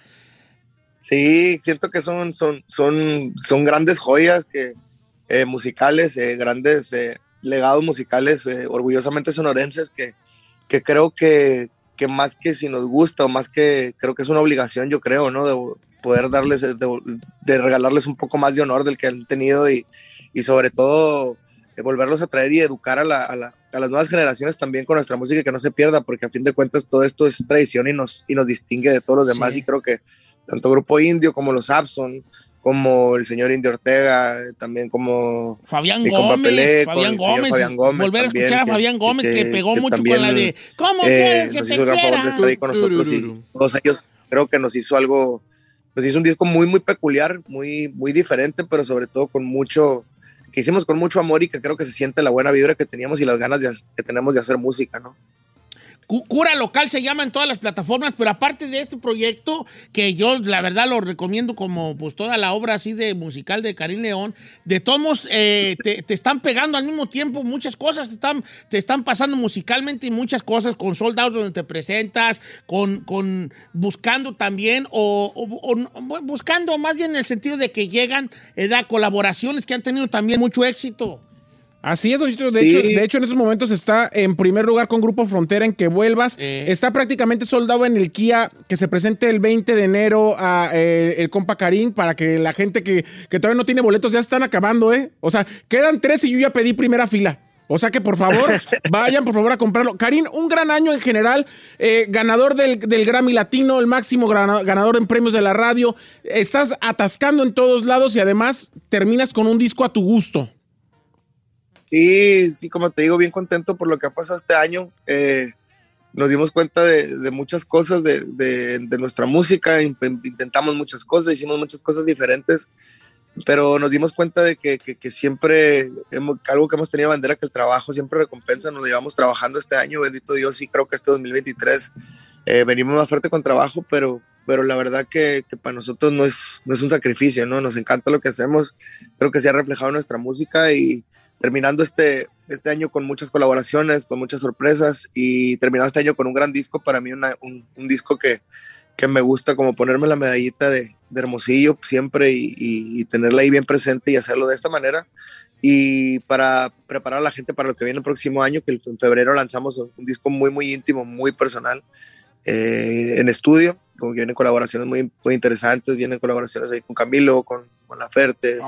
Sí, siento que son, son, son, son grandes joyas que, eh, musicales, eh, grandes eh, legados musicales, orgullosamente sonorenses, que, que creo que, que más que si nos gusta o más que creo que es una obligación, yo creo, ¿no? De poder darles, de, de regalarles un poco más de honor del que han tenido y, y sobre todo volverlos a traer y educar a, la- a la- a las nuevas generaciones también con nuestra música y que no se pierda, porque a fin de cuentas todo esto es tradición y nos, y nos distingue de todos los demás Sí. y creo que tanto Grupo Indio como los Abson, como el señor Indio Ortega, también como Fabián Gómez, Pelé, Fabián Gómez, Fabián Gómez volver a también, escuchar a Fabián Gómez que, pegó que mucho también, con la de ¿Cómo eh, que nos te hizo el gran favor de estar ahí con nosotros y todos ellos creo que nos hizo algo, nos hizo un disco muy, muy peculiar, muy, muy diferente, pero sobre todo con mucho, que hicimos con mucho amor y que creo que se siente la buena vibra que teníamos y las ganas de, que tenemos de hacer música, ¿no? Cu- Cura Local se llama en todas las plataformas, pero aparte de este proyecto, que yo la verdad lo recomiendo como pues toda la obra así de musical de Karim León, de todos eh, te, te están pegando al mismo tiempo muchas cosas, te están, te están pasando musicalmente y muchas cosas con Sold Out donde te presentas, con, con buscando también, o, o- o buscando más bien en el sentido de que llegan, eh, da colaboraciones que han tenido también mucho éxito. Así es, Don Chito. De, Sí. hecho, de hecho, en estos momentos está en primer lugar con Grupo Frontera en que vuelvas. Está prácticamente soldado en el Kia que se presente el 20 de enero a eh, el compa Karim para que la gente que, que todavía no tiene boletos ya están acabando, ¿eh? O sea, quedan tres y yo ya pedí primera fila. O sea que por favor, vayan por favor a comprarlo. Karim, un gran año en general, eh, ganador del, del Grammy Latino, el máximo ganador en premios de la radio. Estás atascando en todos lados y además terminas con un disco a tu gusto. Sí, sí, como te digo, bien contento por lo que ha pasado este año. Eh, nos dimos cuenta de, de muchas cosas de, de- de nuestra música, in- intentamos muchas cosas, hicimos muchas cosas diferentes, pero nos dimos cuenta de que, que- que siempre, hemos- algo que hemos tenido bandera, que el trabajo siempre recompensa, nos llevamos trabajando este año, bendito Dios, y creo que este 2023 eh, venimos más fuerte con trabajo, pero, pero la verdad que, que para nosotros no es, no es un sacrificio, ¿no? Nos encanta lo que hacemos, creo que se ha reflejado en nuestra música y terminando este, este año con muchas colaboraciones, con muchas sorpresas y terminando este año con un gran disco, para mí una- un, un disco que, que me gusta como ponerme la medallita de, de Hermosillo siempre y, y- y tenerla ahí bien presente y hacerlo de esta manera. Y para preparar a la gente para lo que viene el próximo año, que en febrero lanzamos un disco muy, muy íntimo, muy personal eh, en estudio, como que vienen colaboraciones muy, muy interesantes, vienen colaboraciones ahí con Camilo, con, con La Ferte,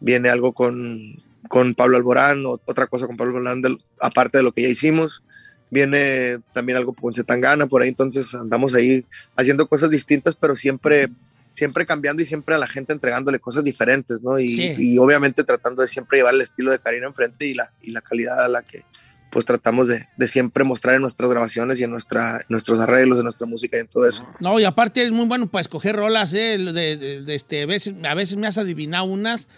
viene algo con, con Pablo Alborán, o- otra cosa con Pablo Alborán, aparte de lo que ya hicimos. Viene también algo con Zetangana por ahí, entonces andamos ahí haciendo cosas distintas, pero siempre, siempre cambiando y siempre a la gente entregándole cosas diferentes, ¿no? Y, Sí. y obviamente tratando de siempre llevar el estilo de Karina enfrente y la, y la calidad a la que pues tratamos de, de siempre mostrar en nuestras grabaciones y en nuestra, nuestros arreglos, en nuestra música y en todo eso. No, y aparte es muy bueno para escoger rolas, ¿eh? De, de- de este, a, veces, a veces me has adivinado unas.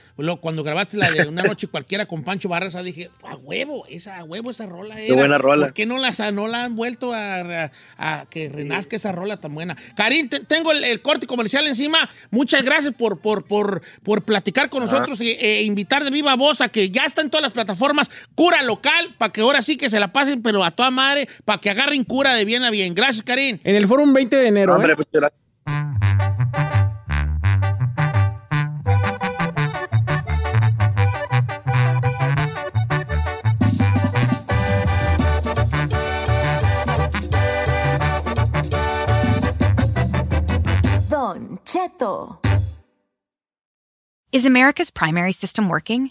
Cuando grabaste la de Una Noche Cualquiera con Pancho Barraza, dije, a huevo, esa, a huevo esa rola era. buena rola. ¿Por qué no, las, no la han vuelto a, a- a que renazca esa rola tan buena? Karim, te- tengo el, el corte comercial encima. Muchas gracias por, por, por, por platicar con Ah. nosotros y e invitar de viva voz a que ya está en todas las plataformas Cura Local, para que ahora sí que se la pasen, pero a toda madre, para que agarren cura de bien a bien. Gracias, Karim. En el Forum 20 de enero. Hombre, ¿eh? gracias. Don Cheto. Is America's primary system working?